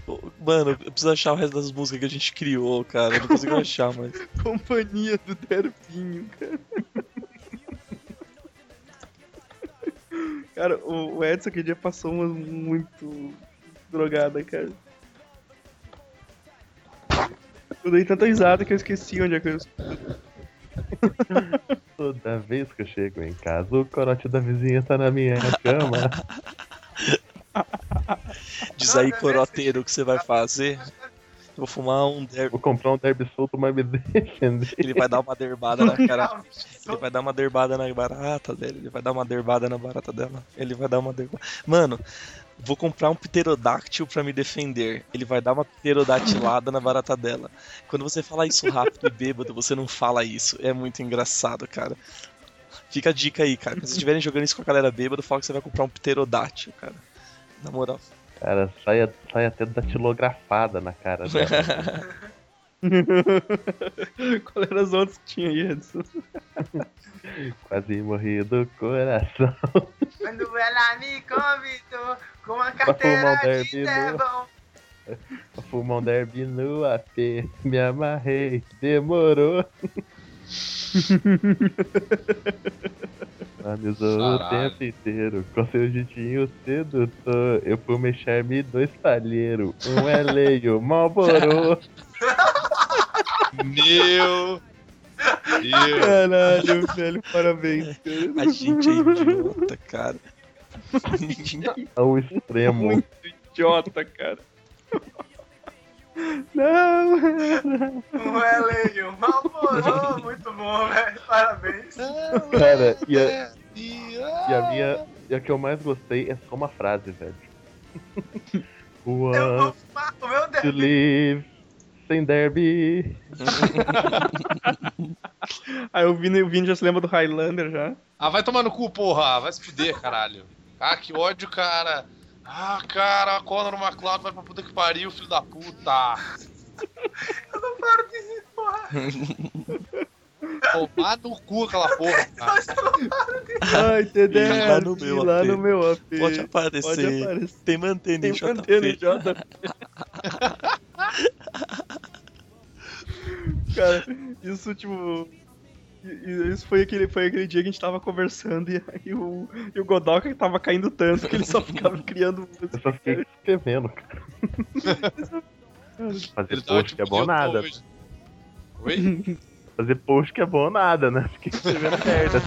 eu- mano, eu preciso achar o resto das músicas que a gente criou, cara. Eu não consigo achar mais. Companhia do Derbinho, cara. Cara, o, o Edson aquele dia passou uma muito drogada, cara. Eu dei tanta risada que eu esqueci onde é que eu Toda vez que eu chego em casa, o corote da vizinha tá na minha cama. Diz aí, coroteiro, o que você vai fazer? Vou fumar um derby. Vou comprar um Derby solto, mas me defender. Ele vai dar uma derbada na cara. Ele vai dar uma derbada na barata dele. Ele vai dar uma derbada na barata dela. Ele vai dar uma derbada. Mano, vou comprar um pterodáctil pra me defender. Ele vai dar uma pterodatilada na barata dela. Quando você fala isso rápido e bêbado, você não fala isso. É muito engraçado, cara. Fica a dica aí, cara. Quando vocês estiverem jogando isso com a galera bêbada, fala que você vai comprar um pterodátil, cara. Na moral. Cara, sai, sai até datilografada na cara dela. Qual eram as outras que tinha aí, Edson? Quase morri do coração. Quando ela me convidou com uma um carteira de devon. Pra fumar um derby no AP, me amarrei, demorou. Amizou o tempo inteiro, com seu jeitinho sedutor. Eu fumei charme dois palheiros, um é leio, malborou. Meu Deus. Caralho, velho, parabéns. A gente é idiota, cara. Ao extremo. Muito idiota, cara. Não, O Elenio, muito bom, velho. Parabéns. Cara, e a, É, e, a minha. E a que eu mais gostei é só uma frase, velho. Eu o meu to dedo. live sem derby? Aí o Vini, o Vini já se lembra do Highlander já. Ah, vai tomar no cu, porra. Vai se fuder, caralho. Ah, que ódio, cara. Ah, cara, Conor McLeod vai pra puta que pariu, filho da puta. Eu não paro de rir, porra. Tomar no cu aquela porra, cara. Ai, Tedé, Lá no meu lá AP. no meu. Pode aparecer. Pode aparecer. Tem mantendo Tem em mantendo em JP. Cara, isso tipo. Isso foi aquele, foi aquele dia que a gente tava conversando e, aí o, e o Godoka tava caindo tanto que ele só ficava criando Eu só fiquei escrevendo, cara. Fazer Ele post que é tipo bom nada. Oi? Fazer post que é bom nada, né? Fiquei escrevendo merda.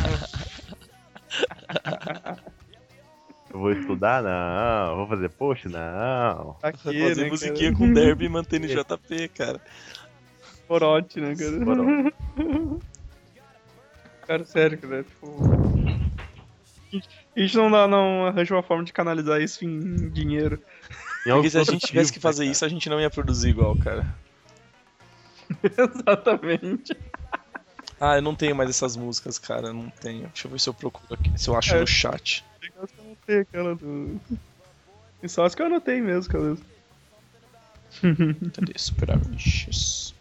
Eu vou estudar? Não. Vou fazer post? Não. Aqui, Fazer né, musiquinha cara? com derby e mantendo JP, cara. Corote, né, cara? Corote. Cara, sério, cara. Tipo. A gente não, dá, não arranja uma forma de canalizar isso em dinheiro. Porque se a gente tivesse que fazer né, isso, a gente não ia produzir igual, cara. Exatamente. Ah, eu não tenho mais essas músicas, cara. eu Não tenho. Deixa eu ver se eu procuro aqui. Se eu acho É. no chat. Anotei aquela do. E só as que eu anotei mesmo, cara. Cadê? Super Amiches.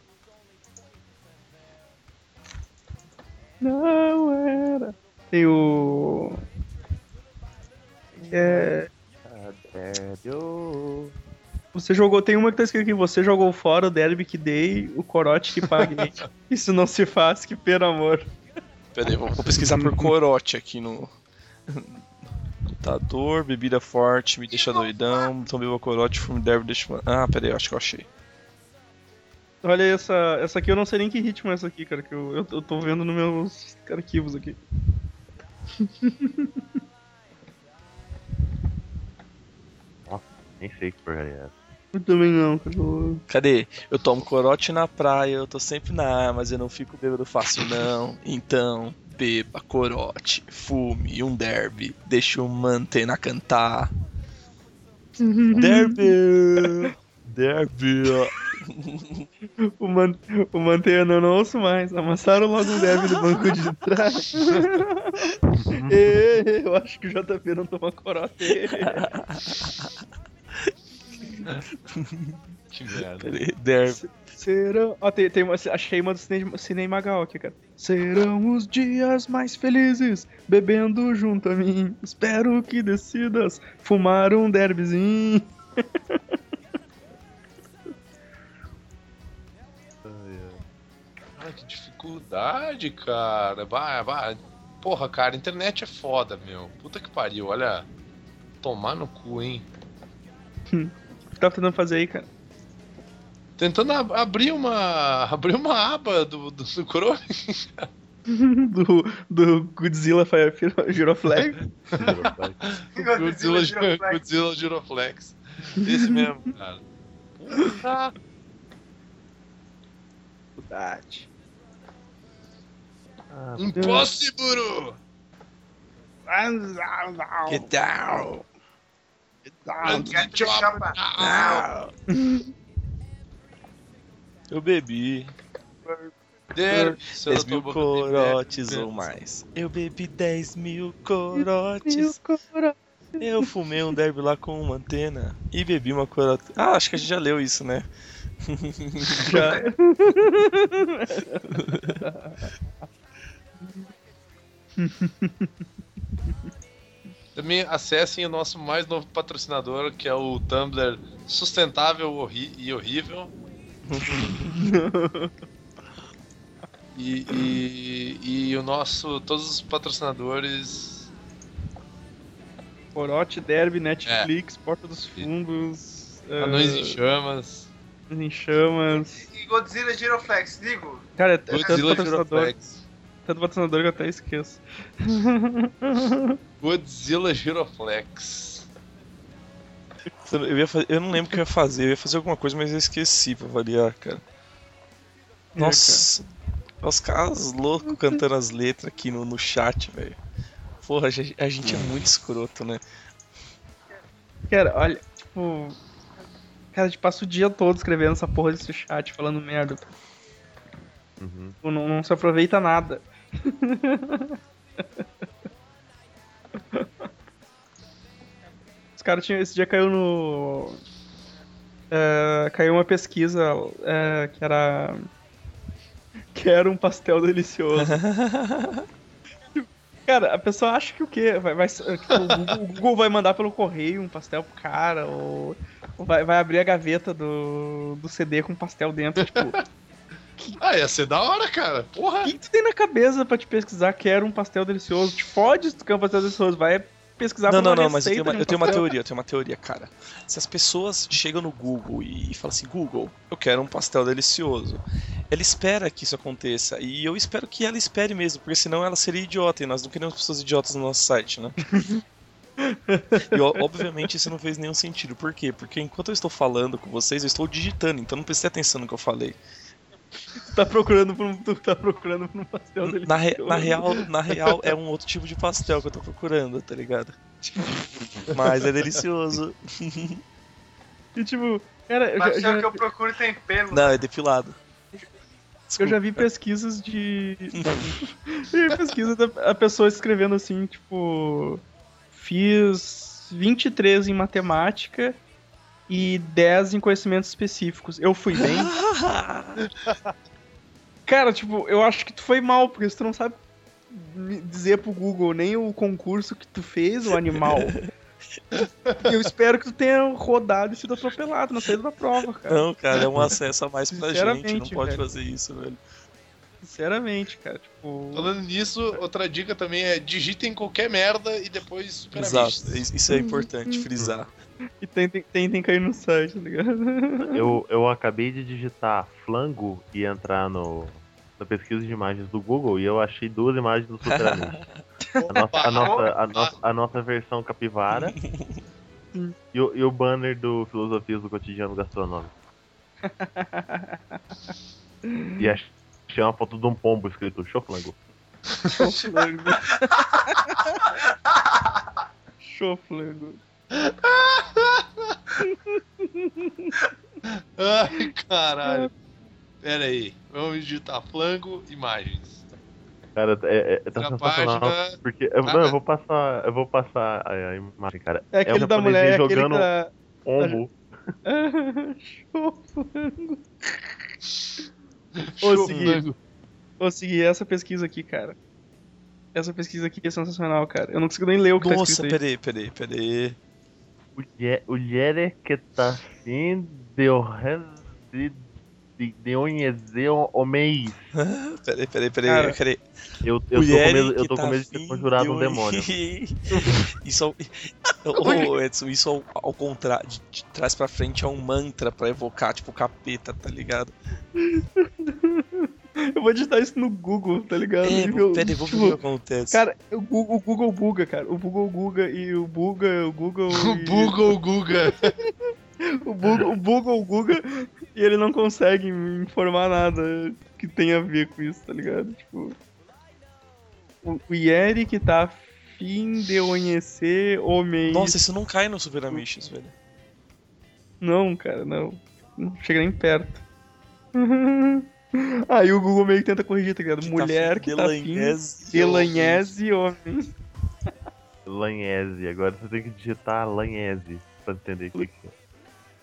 Não era. Tem o. É. Você jogou. Tem uma que tá escrito aqui. Você jogou fora o derby que dei, o corote que paguei. Isso não se faz, que pelo amor. Pera aí, vou, vou pesquisar por corote aqui no. Lutador, bebida forte, me deixa doidão. Então beba corote, fume derby, deixa. Ah, pera aí, acho que eu achei. Olha essa. Essa aqui eu não sei nem que ritmo é essa aqui, cara. Que eu, eu, eu tô vendo nos meus arquivos aqui. Nem sei que porcaria é essa. Eu também não, cara. Cadê? Eu tomo corote na praia, eu tô sempre na ar, mas eu não fico bêbado fácil, não. Então, beba corote, fume um derby, deixa o mantena cantar. Derby! Derby! O, man, o Manteia não, não ouço mais. Amassaram logo um derby no banco de trás. Ê, eu acho que o JP não toma corote. Que merda. Derby. Serão. Ó, tem, tem uma, achei uma do Cine, Cine Magal aqui, cara. Serão os dias mais felizes, bebendo junto a mim. Espero que decidas fumar um derbyzinho. Ai, que dificuldade, cara. Vai, vai. Porra, cara, internet é foda, meu. Puta que pariu, olha. Tomar no cu, hein? O que tá tentando fazer aí, cara? Tentando ab- abrir uma. abrir uma aba do, do, do Chrome. do, do Godzilla Fire Giroflag. Godzilla, Godzilla Giroflex. Esse mesmo, cara. Puta. Dificuldade. Impossible! Get down! Get job now! Eu bebi 10 mil corotes ou mais. Eu bebi 10 mil corotes. Eu fumei um derby lá com uma antena e bebi uma corote. Ah, acho que a gente já leu isso, né? Já. Também acessem o nosso mais novo patrocinador, que é o Tumblr Sustentável e Horrível. E, e, e o nosso. Todos os patrocinadores. Corote, Derby, Netflix, Porta dos Fundos. Anões eh, em Chamas. Em chamas. E Godzilla Giroflex, digo. Cara, é tanto Godzilla patrocinador, Giroflex. tanto patrocinador que eu até esqueço. Godzilla Giroflex. Eu, ia fa- eu não lembro o que eu ia fazer. Eu ia fazer alguma coisa, mas eu esqueci pra variar, cara. É, Nossa. Os caras loucos cantando as letras aqui no, no chat, velho. Porra, a gente, a gente é muito escroto, né? Cara, olha, tipo. Cara, a gente passa o dia todo escrevendo essa porra desse chat, falando merda. Uhum. Tipo, Não, não se aproveita nada. Os caras tinham. Esse dia caiu no. é, caiu uma pesquisa é, que era. Que era um pastel delicioso. Cara, a pessoa acha que o quê? Vai, vai, tipo, o, Google, o Google vai mandar pelo correio um pastel pro cara, ou, vai, vai abrir a gaveta do, do CD com pastel dentro. Tipo, Ah, ia ser da hora, cara. Porra. o que, que tu tem na cabeça pra te pesquisar que era um pastel delicioso? Te fode se tu quer um pastel delicioso, vai pesquisar Não, não, não, mas eu tenho, uma, um eu tenho uma teoria, eu tenho uma teoria, cara. Se as pessoas chegam no Google e falam assim, Google, eu quero um pastel delicioso. Ela espera que isso aconteça. E eu espero que ela espere mesmo, porque senão ela seria idiota. E nós não queremos pessoas idiotas no nosso site, né? e obviamente isso não fez nenhum sentido. Por quê? Porque enquanto eu estou falando com vocês, eu estou digitando, então não prestei atenção no que eu falei. Tu tá procurando por um, tu tá procurando por um pastel delicioso. Na, re- na real, na real, é um outro tipo de pastel que eu tô procurando, tá ligado? Mas é delicioso. E tipo, cara, eu já, Pastel já- que eu procuro tem pelo. Não, é depilado. eu já vi pesquisas de. Eu vi pesquisa da a pessoa escrevendo assim, tipo. Fiz 23 em matemática e 10 em conhecimentos específicos. Eu fui bem. Cara, tipo, eu acho que tu foi mal, porque se tu não sabe me dizer pro Google nem o concurso que tu fez, o animal. eu espero que tu tenha rodado e sido atropelado na saída da prova, cara. Não, cara, é um acesso a mais pra gente. Não pode velho. fazer isso, velho. Sinceramente, cara, tipo. Falando nisso, outra dica também é digitem qualquer merda e depois Exato. isso é importante frisar. E tentem, tentem cair no site, tá ligado? Eu, eu acabei de digitar flango e entrar no, na pesquisa de imagens do Google e eu achei duas imagens do Super. A nossa, a, nossa, a, nossa, a nossa versão capivara e o, e o banner do Filosofias do Cotidiano Gastronômico. E ach- achei uma foto de um pombo escrito Choflango. Choflango. Choflango. Ai, caralho. Pera aí, vamos digitar flango, imagens. Cara, é, é, tá Na sensacional. página- Porque. Eu, não, eu vou passar. Eu vou passar a, a imagem, cara. É aquele um da mulher, é jogando que pombo. tá... Choflango. Ô, Segui, ô, Segui, essa pesquisa aqui, cara. Essa pesquisa aqui é sensacional, cara. Eu não consigo nem ler o que tá Nossa, escrito aí. peraí, peraí, peraí. Mulher, mulher que tá assim de de de de onhezer o mês. Peraí, peraí, peraí, Cara, peraí. Eu, eu tô com medo, eu tô tá com medo de ter afim conjurado de um demônio. isso ao... Ô, Edson, isso ao, ao contrário, de, de trás pra frente é um mantra pra evocar, tipo, o capeta, tá ligado? Eu vou digitar isso no Google, tá ligado? É, Nível- peraí, vamos ver tipo, o que acontece. Cara, o Google, o Google buga, cara. O Google buga e o buga, o Google. O e- Google Guga. O Google, o Google buga e ele não consegue me informar nada que tenha a ver com isso, tá ligado? Tipo. O, o Yeri que tá afim de conhecer mês. Nossa, isso não cai no Super Amish, velho. Não, cara, não. Não chega nem perto. Aí o Google meio que tenta corrigir, tá ligado? Mulher que tá afim de lanhese homem. Lanhese. Agora você tem que digitar Lanhese pra entender o que que é.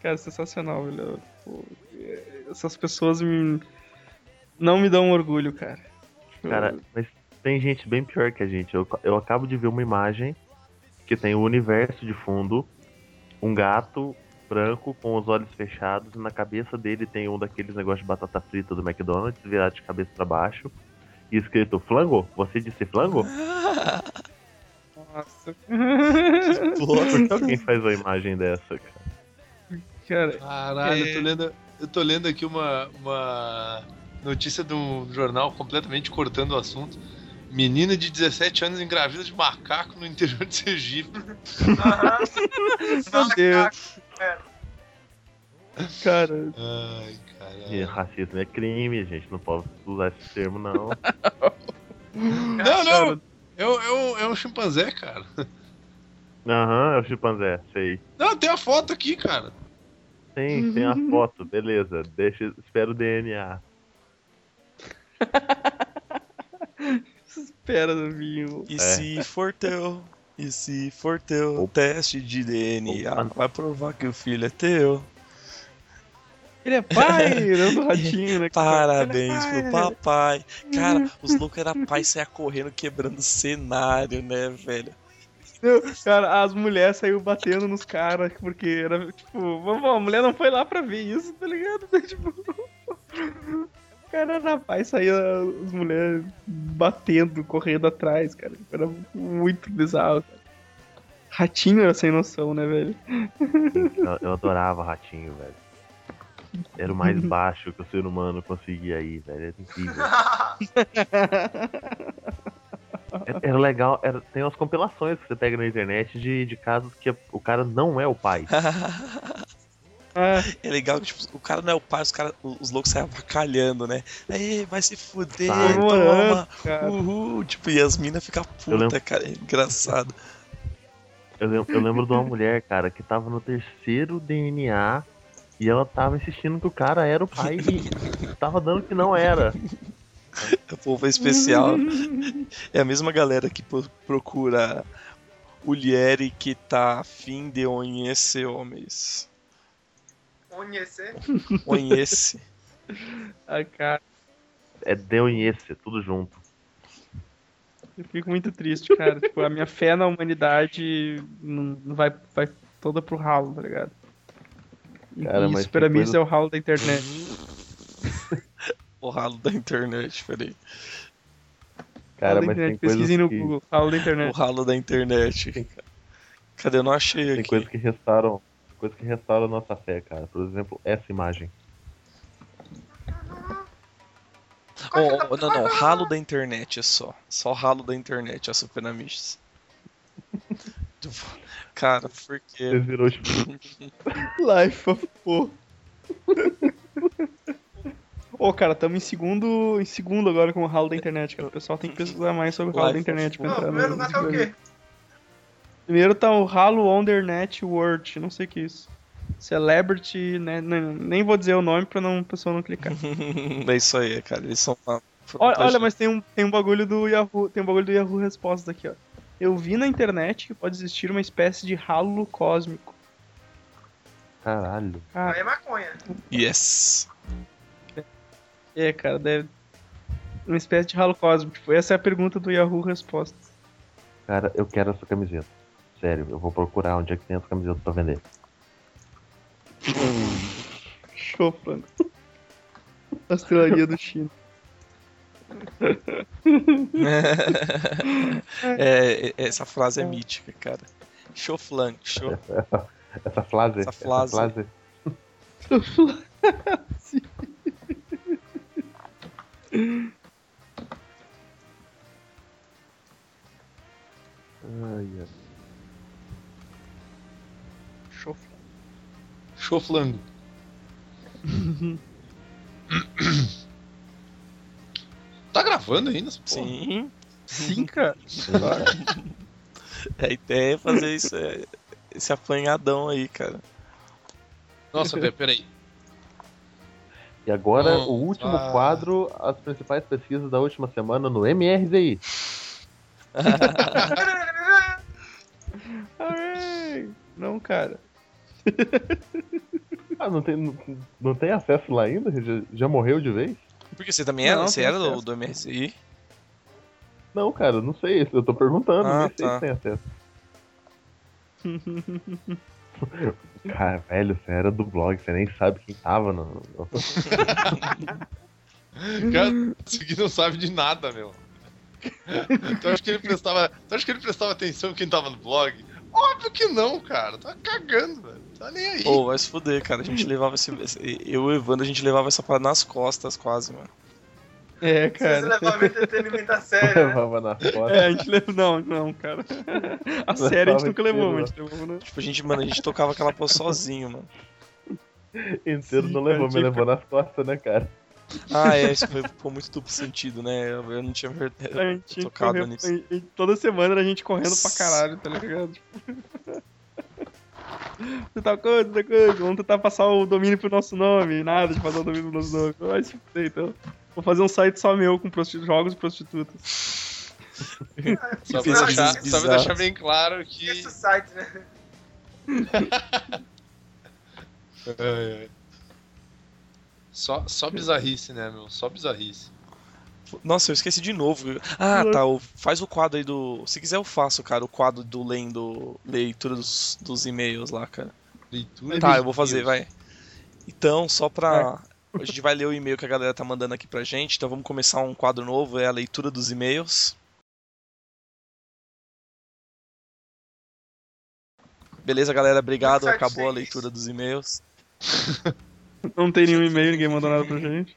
Cara, sensacional, velho. Pô, essas pessoas me... não me dão orgulho, cara. Cara, mas tem gente bem pior que a gente. Eu, eu acabo de ver uma imagem que tem o universo de fundo, um gato branco com os olhos fechados, e na cabeça dele tem um daqueles negócios de batata frita do McDonald's virado de cabeça pra baixo. E escrito flango? Você disse flango? Nossa. Por que alguém faz uma imagem dessa, cara? cara, Caralho, É. eu tô lendo, eu tô lendo aqui uma, uma notícia de um jornal completamente cortando o assunto. Menina de 17 anos engravida de macaco no interior de Sergipe. Meu Deus. Cara, Ai, caralho. racismo é crime, gente. Não pode usar esse termo, não. Não, não. É, um- é um, chimpanzé, cara. Aham, é o chimpanzé, sei. Não, tem a foto aqui, cara. Tem, tem a foto, beleza. Deixa, espera o DNA. espera, vinho. E É. se for teu? E se for teu? Opa. Teste de DNA Opa. vai provar que o filho é teu. Ele é pai, do ratinho, né? Parabéns é pro pai. papai. Cara, os loucos eram pai saia correndo, quebrando cenário, né, velho? Cara, as mulheres saíram batendo nos caras, porque era, tipo, vamos, a mulher não foi lá pra ver isso, tá ligado? Tipo, cara era rapaz, saía as mulheres batendo, correndo atrás, cara. Era muito bizarro, cara. Ratinho era sem noção, né, velho? Eu, eu adorava ratinho, velho. Era o mais baixo que o ser humano conseguia ir, velho. Era incrível. Era, era legal, era, tem umas compilações que você pega na internet de, de casos que o cara não é o pai. Ah, É legal que tipo, o cara não é o pai, os, cara, os loucos saem avacalhando, né? Aí, vai se fuder, Sai. toma. Cara. Uhul, tipo, e as minas ficam lembro- puta, cara. É engraçado. Eu, lem- eu lembro de uma mulher, cara, que tava no terceiro DNA e ela tava insistindo que o cara era o pai e tava dando que não era. O povo é especial. É a mesma galera que pro- procura mulher que tá afim de conhecer homens. Conhecer. Conhece. Ah, cara, É Deunhece, tudo junto. eu fico muito triste, cara. tipo, a minha fé na humanidade não vai, vai toda pro ralo, tá ligado? Cara, mas isso pra tem mim coisa- isso é o ralo da internet. O ralo da internet, peraí. Cara, ralo da mas tem internet. coisas Pesquisem no que, Google, ralo da O internet. ralo da internet. Cadê? Eu não achei tem aqui. coisas que restauram, coisas que restauram a nossa fé, cara. Por exemplo, essa imagem. Oh, oh, não, não, ralo da internet é só. Só ralo da internet, a Super Amishes. Cara, por quê? Você virou tipo, Life of Po. Ô, cara, tamo em segundo, em segundo agora com o ralo da internet, cara. O pessoal tem que pesquisar mais sobre o ralo da internet pra Não, entrar primeiro lugar tá o quê? Primeiro tá o Halo Undernet World, não sei o que é isso. Celebrity, né? nem- Nem vou dizer o nome pra não, a pessoa não clicar. é isso aí, cara. Eles são uma. Olha, olha, mas tem um, tem um bagulho do Yahoo, tem um bagulho do Yahoo Respostas aqui, ó. Eu vi na internet que pode existir uma espécie de halo cósmico. caralho. Ah, Aí é maconha. Yes. é, cara, deve. Uma espécie de halo cósmico. Tipo, essa é a pergunta do Yahoo Respostas. Cara, eu quero essa camiseta. Sério, eu vou procurar onde é que tem essa camiseta pra vender. Chopando. Pastelaria do China. É, é- essa frase é mítica, cara. Show flan, show. Essa frase. Essa frase. Ai, ai. Choflango. tá gravando ainda? porra? Sim. Sim, cara. A ideia é fazer isso, é- esse apanhadão aí, cara. Nossa, peraí. E agora, Hum, o último ah. quadro, as principais pesquisas da última semana no MRZI. Não, cara. Ah, não tem, não, não tem acesso lá ainda? Já, já morreu de vez? Porque você também era? Não, você era do, do MRCI? Não, cara, não sei. Eu tô perguntando, Ah, nem sei tá. se tem acesso. Cara, velho, você era do blog, você nem sabe quem tava no. Cara, isso aqui não sabe de nada, meu. Tu acha que ele prestava, tu acha que ele prestava atenção em quem tava no blog? Óbvio que não, cara. Tá cagando, velho. Tá nem aí. Pô, vai se fuder, cara. A gente levava esse. esse- Eu e o Evandro, a gente levava essa parada nas costas quase, mano. É, Vocês cara. levavam entretenimento a sério, né? Levava na foto. É, a gente levou. Não, não, cara. A sério a gente nunca levou, mas a gente levou, né? Tipo, a gente, mano, a gente tocava aquela porra sozinho, mano. Inteiro Sim, não cara, levou, me levou nas costas, né, cara? Ah, é, isso foi, ficou muito duplo sentido, né? Eu eu não tinha ver- tocado correr, nisso. e- e toda semana era a gente correndo pra caralho, tá ligado? Você tá coisa, tá coisa, vamos tentar passar o domínio pro nosso nome, nada de passar o domínio pro nosso nome. Vai se fuder, então. Vou fazer um site só meu com prostitu- jogos e prostitutas. Só pra, deixar, só pra deixar bem claro que. Esse site, né? É, é. Só, só bizarrice, né, meu? Só bizarrice. Nossa, eu esqueci de novo. Ah, tá. o- Faz o quadro aí do. Se quiser, eu faço, cara, o quadro do lendo leitura dos, dos e-mails lá, cara. Leitura Tá, eu vou fazer, vai. Então, só pra. A gente vai ler o e-mail que a galera tá mandando aqui pra gente, então vamos começar um quadro novo, é a leitura dos e-mails. Beleza, galera, obrigado. Acabou a leitura dos e-mails. Não tem nenhum e-mail, ninguém mandou nada pra gente.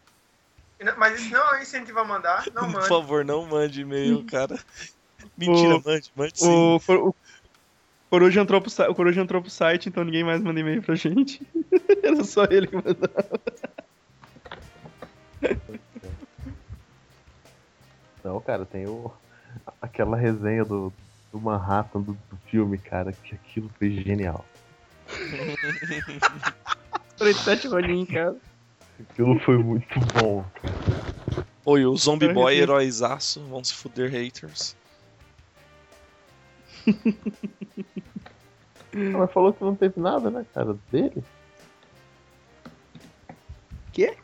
Mas isso não é incentivo a mandar, não Por mande. favor, não mande e-mail, cara. Mentira, O- mande, mande sim. O, o Coruja entrou pro, o Coruja entrou pro site, então ninguém mais manda e-mail pra gente. Era só ele que mandava. Não, cara, tem o... aquela resenha do, do Manhattan do, do filme, cara, que aquilo foi genial. 37 rolinhos, cara. Aquilo foi muito bom. Oi, o Zombie Eu Boy, heróizaço. Vão se fuder, haters. Ah, Mas falou que não teve nada, né, cara, dele? Quê?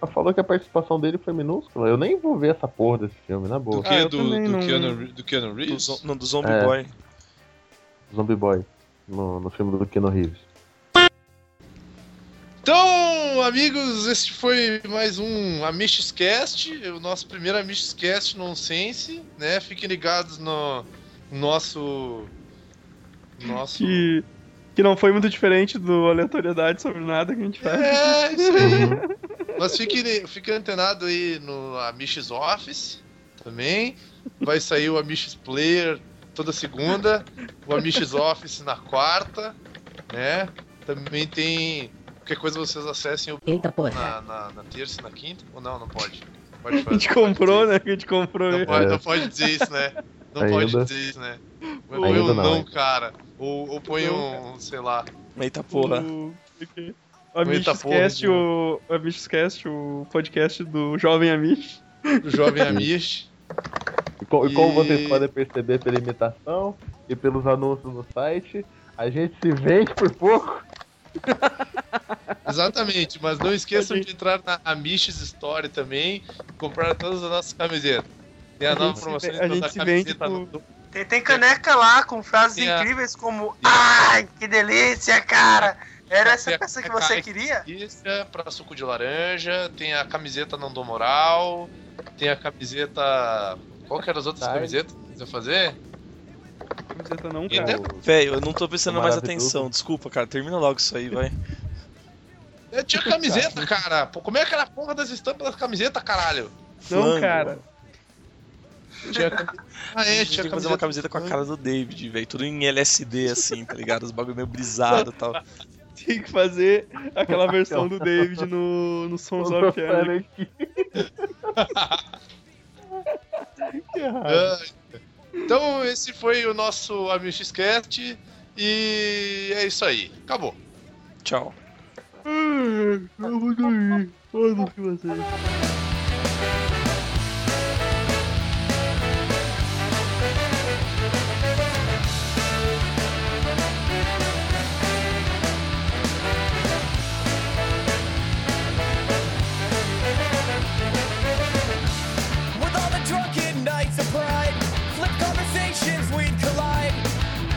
Mas falou que a participação dele foi minúscula. Eu nem vou ver essa porra desse filme, na Do boa. que? Ah, do, do, não- Keanu, do Keanu Do, Reeves? zo- não, do Zombie É. Boy. Zombie Boy. No, no filme do Keanu Reeves. Então, amigos, este foi mais um Amish Cast, o nosso primeiro Amish Cast nonsense, né? Fiquem ligados no nosso nosso Que, que não foi muito diferente do aleatoriedade sobre nada que a gente faz. É, isso aí. Mas fiquem, fiquem antenados aí no Amish Office também. Vai sair o Amish Player toda segunda, o Amish Office na quarta, né? Também tem qualquer coisa vocês acessem o Eita porra. na, na, na terça e na quinta? Ou não, não pode? Pode A gente comprou, né? Que a gente comprou. Não pode, É. não pode dizer isso, né? Não Ainda. pode dizer isso, né? Põe Ainda um não, não, cara. Ou, ou põe um, sei lá. Eita porra. O, o Eita Amishcast, porra, o, o Amishcast, o podcast do Jovem Amish. Do Jovem Amish. E, co- e como vocês podem perceber pela imitação e pelos anúncios no site, a gente se vende por pouco. Exatamente, mas não esqueçam de entrar na Amishes Story também e comprar todas as nossas camisetas. Tem a, A nova promoção ve- então, a vende camiseta por- do- Tem, tem caneca lá com frases Tem a- incríveis como Ai, que delícia, cara! Era essa peça que você queria? Pra suco de laranja, tem a camiseta não dou moral, tem a camiseta. Qual que eram as outras Tarde. camisetas que você fazer? Camiseta não, E cara. Velho, eu não tô prestando mais atenção. Desculpa, cara. Termina logo isso aí, vai. Eu tinha camiseta, cara. Pô, como é que era a porra das estampas das camisetas, caralho? Não, Flango. cara. Tinha Ah, A é, gente tinha tem que fazer uma camiseta com a cara do David, velho. Tudo em LSD, assim, tá ligado? Os bagulho meio brisado e tal. Tinha que fazer aquela versão do David no, no Sons of Anarchy. Que errado. Ah, Então, esse foi o nosso Amixcast e é isso aí. Acabou. Tchau. Eu vou dormir. Foda-se vocês. With conversations we'd collide.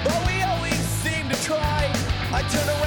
But we always seem to try. I turn around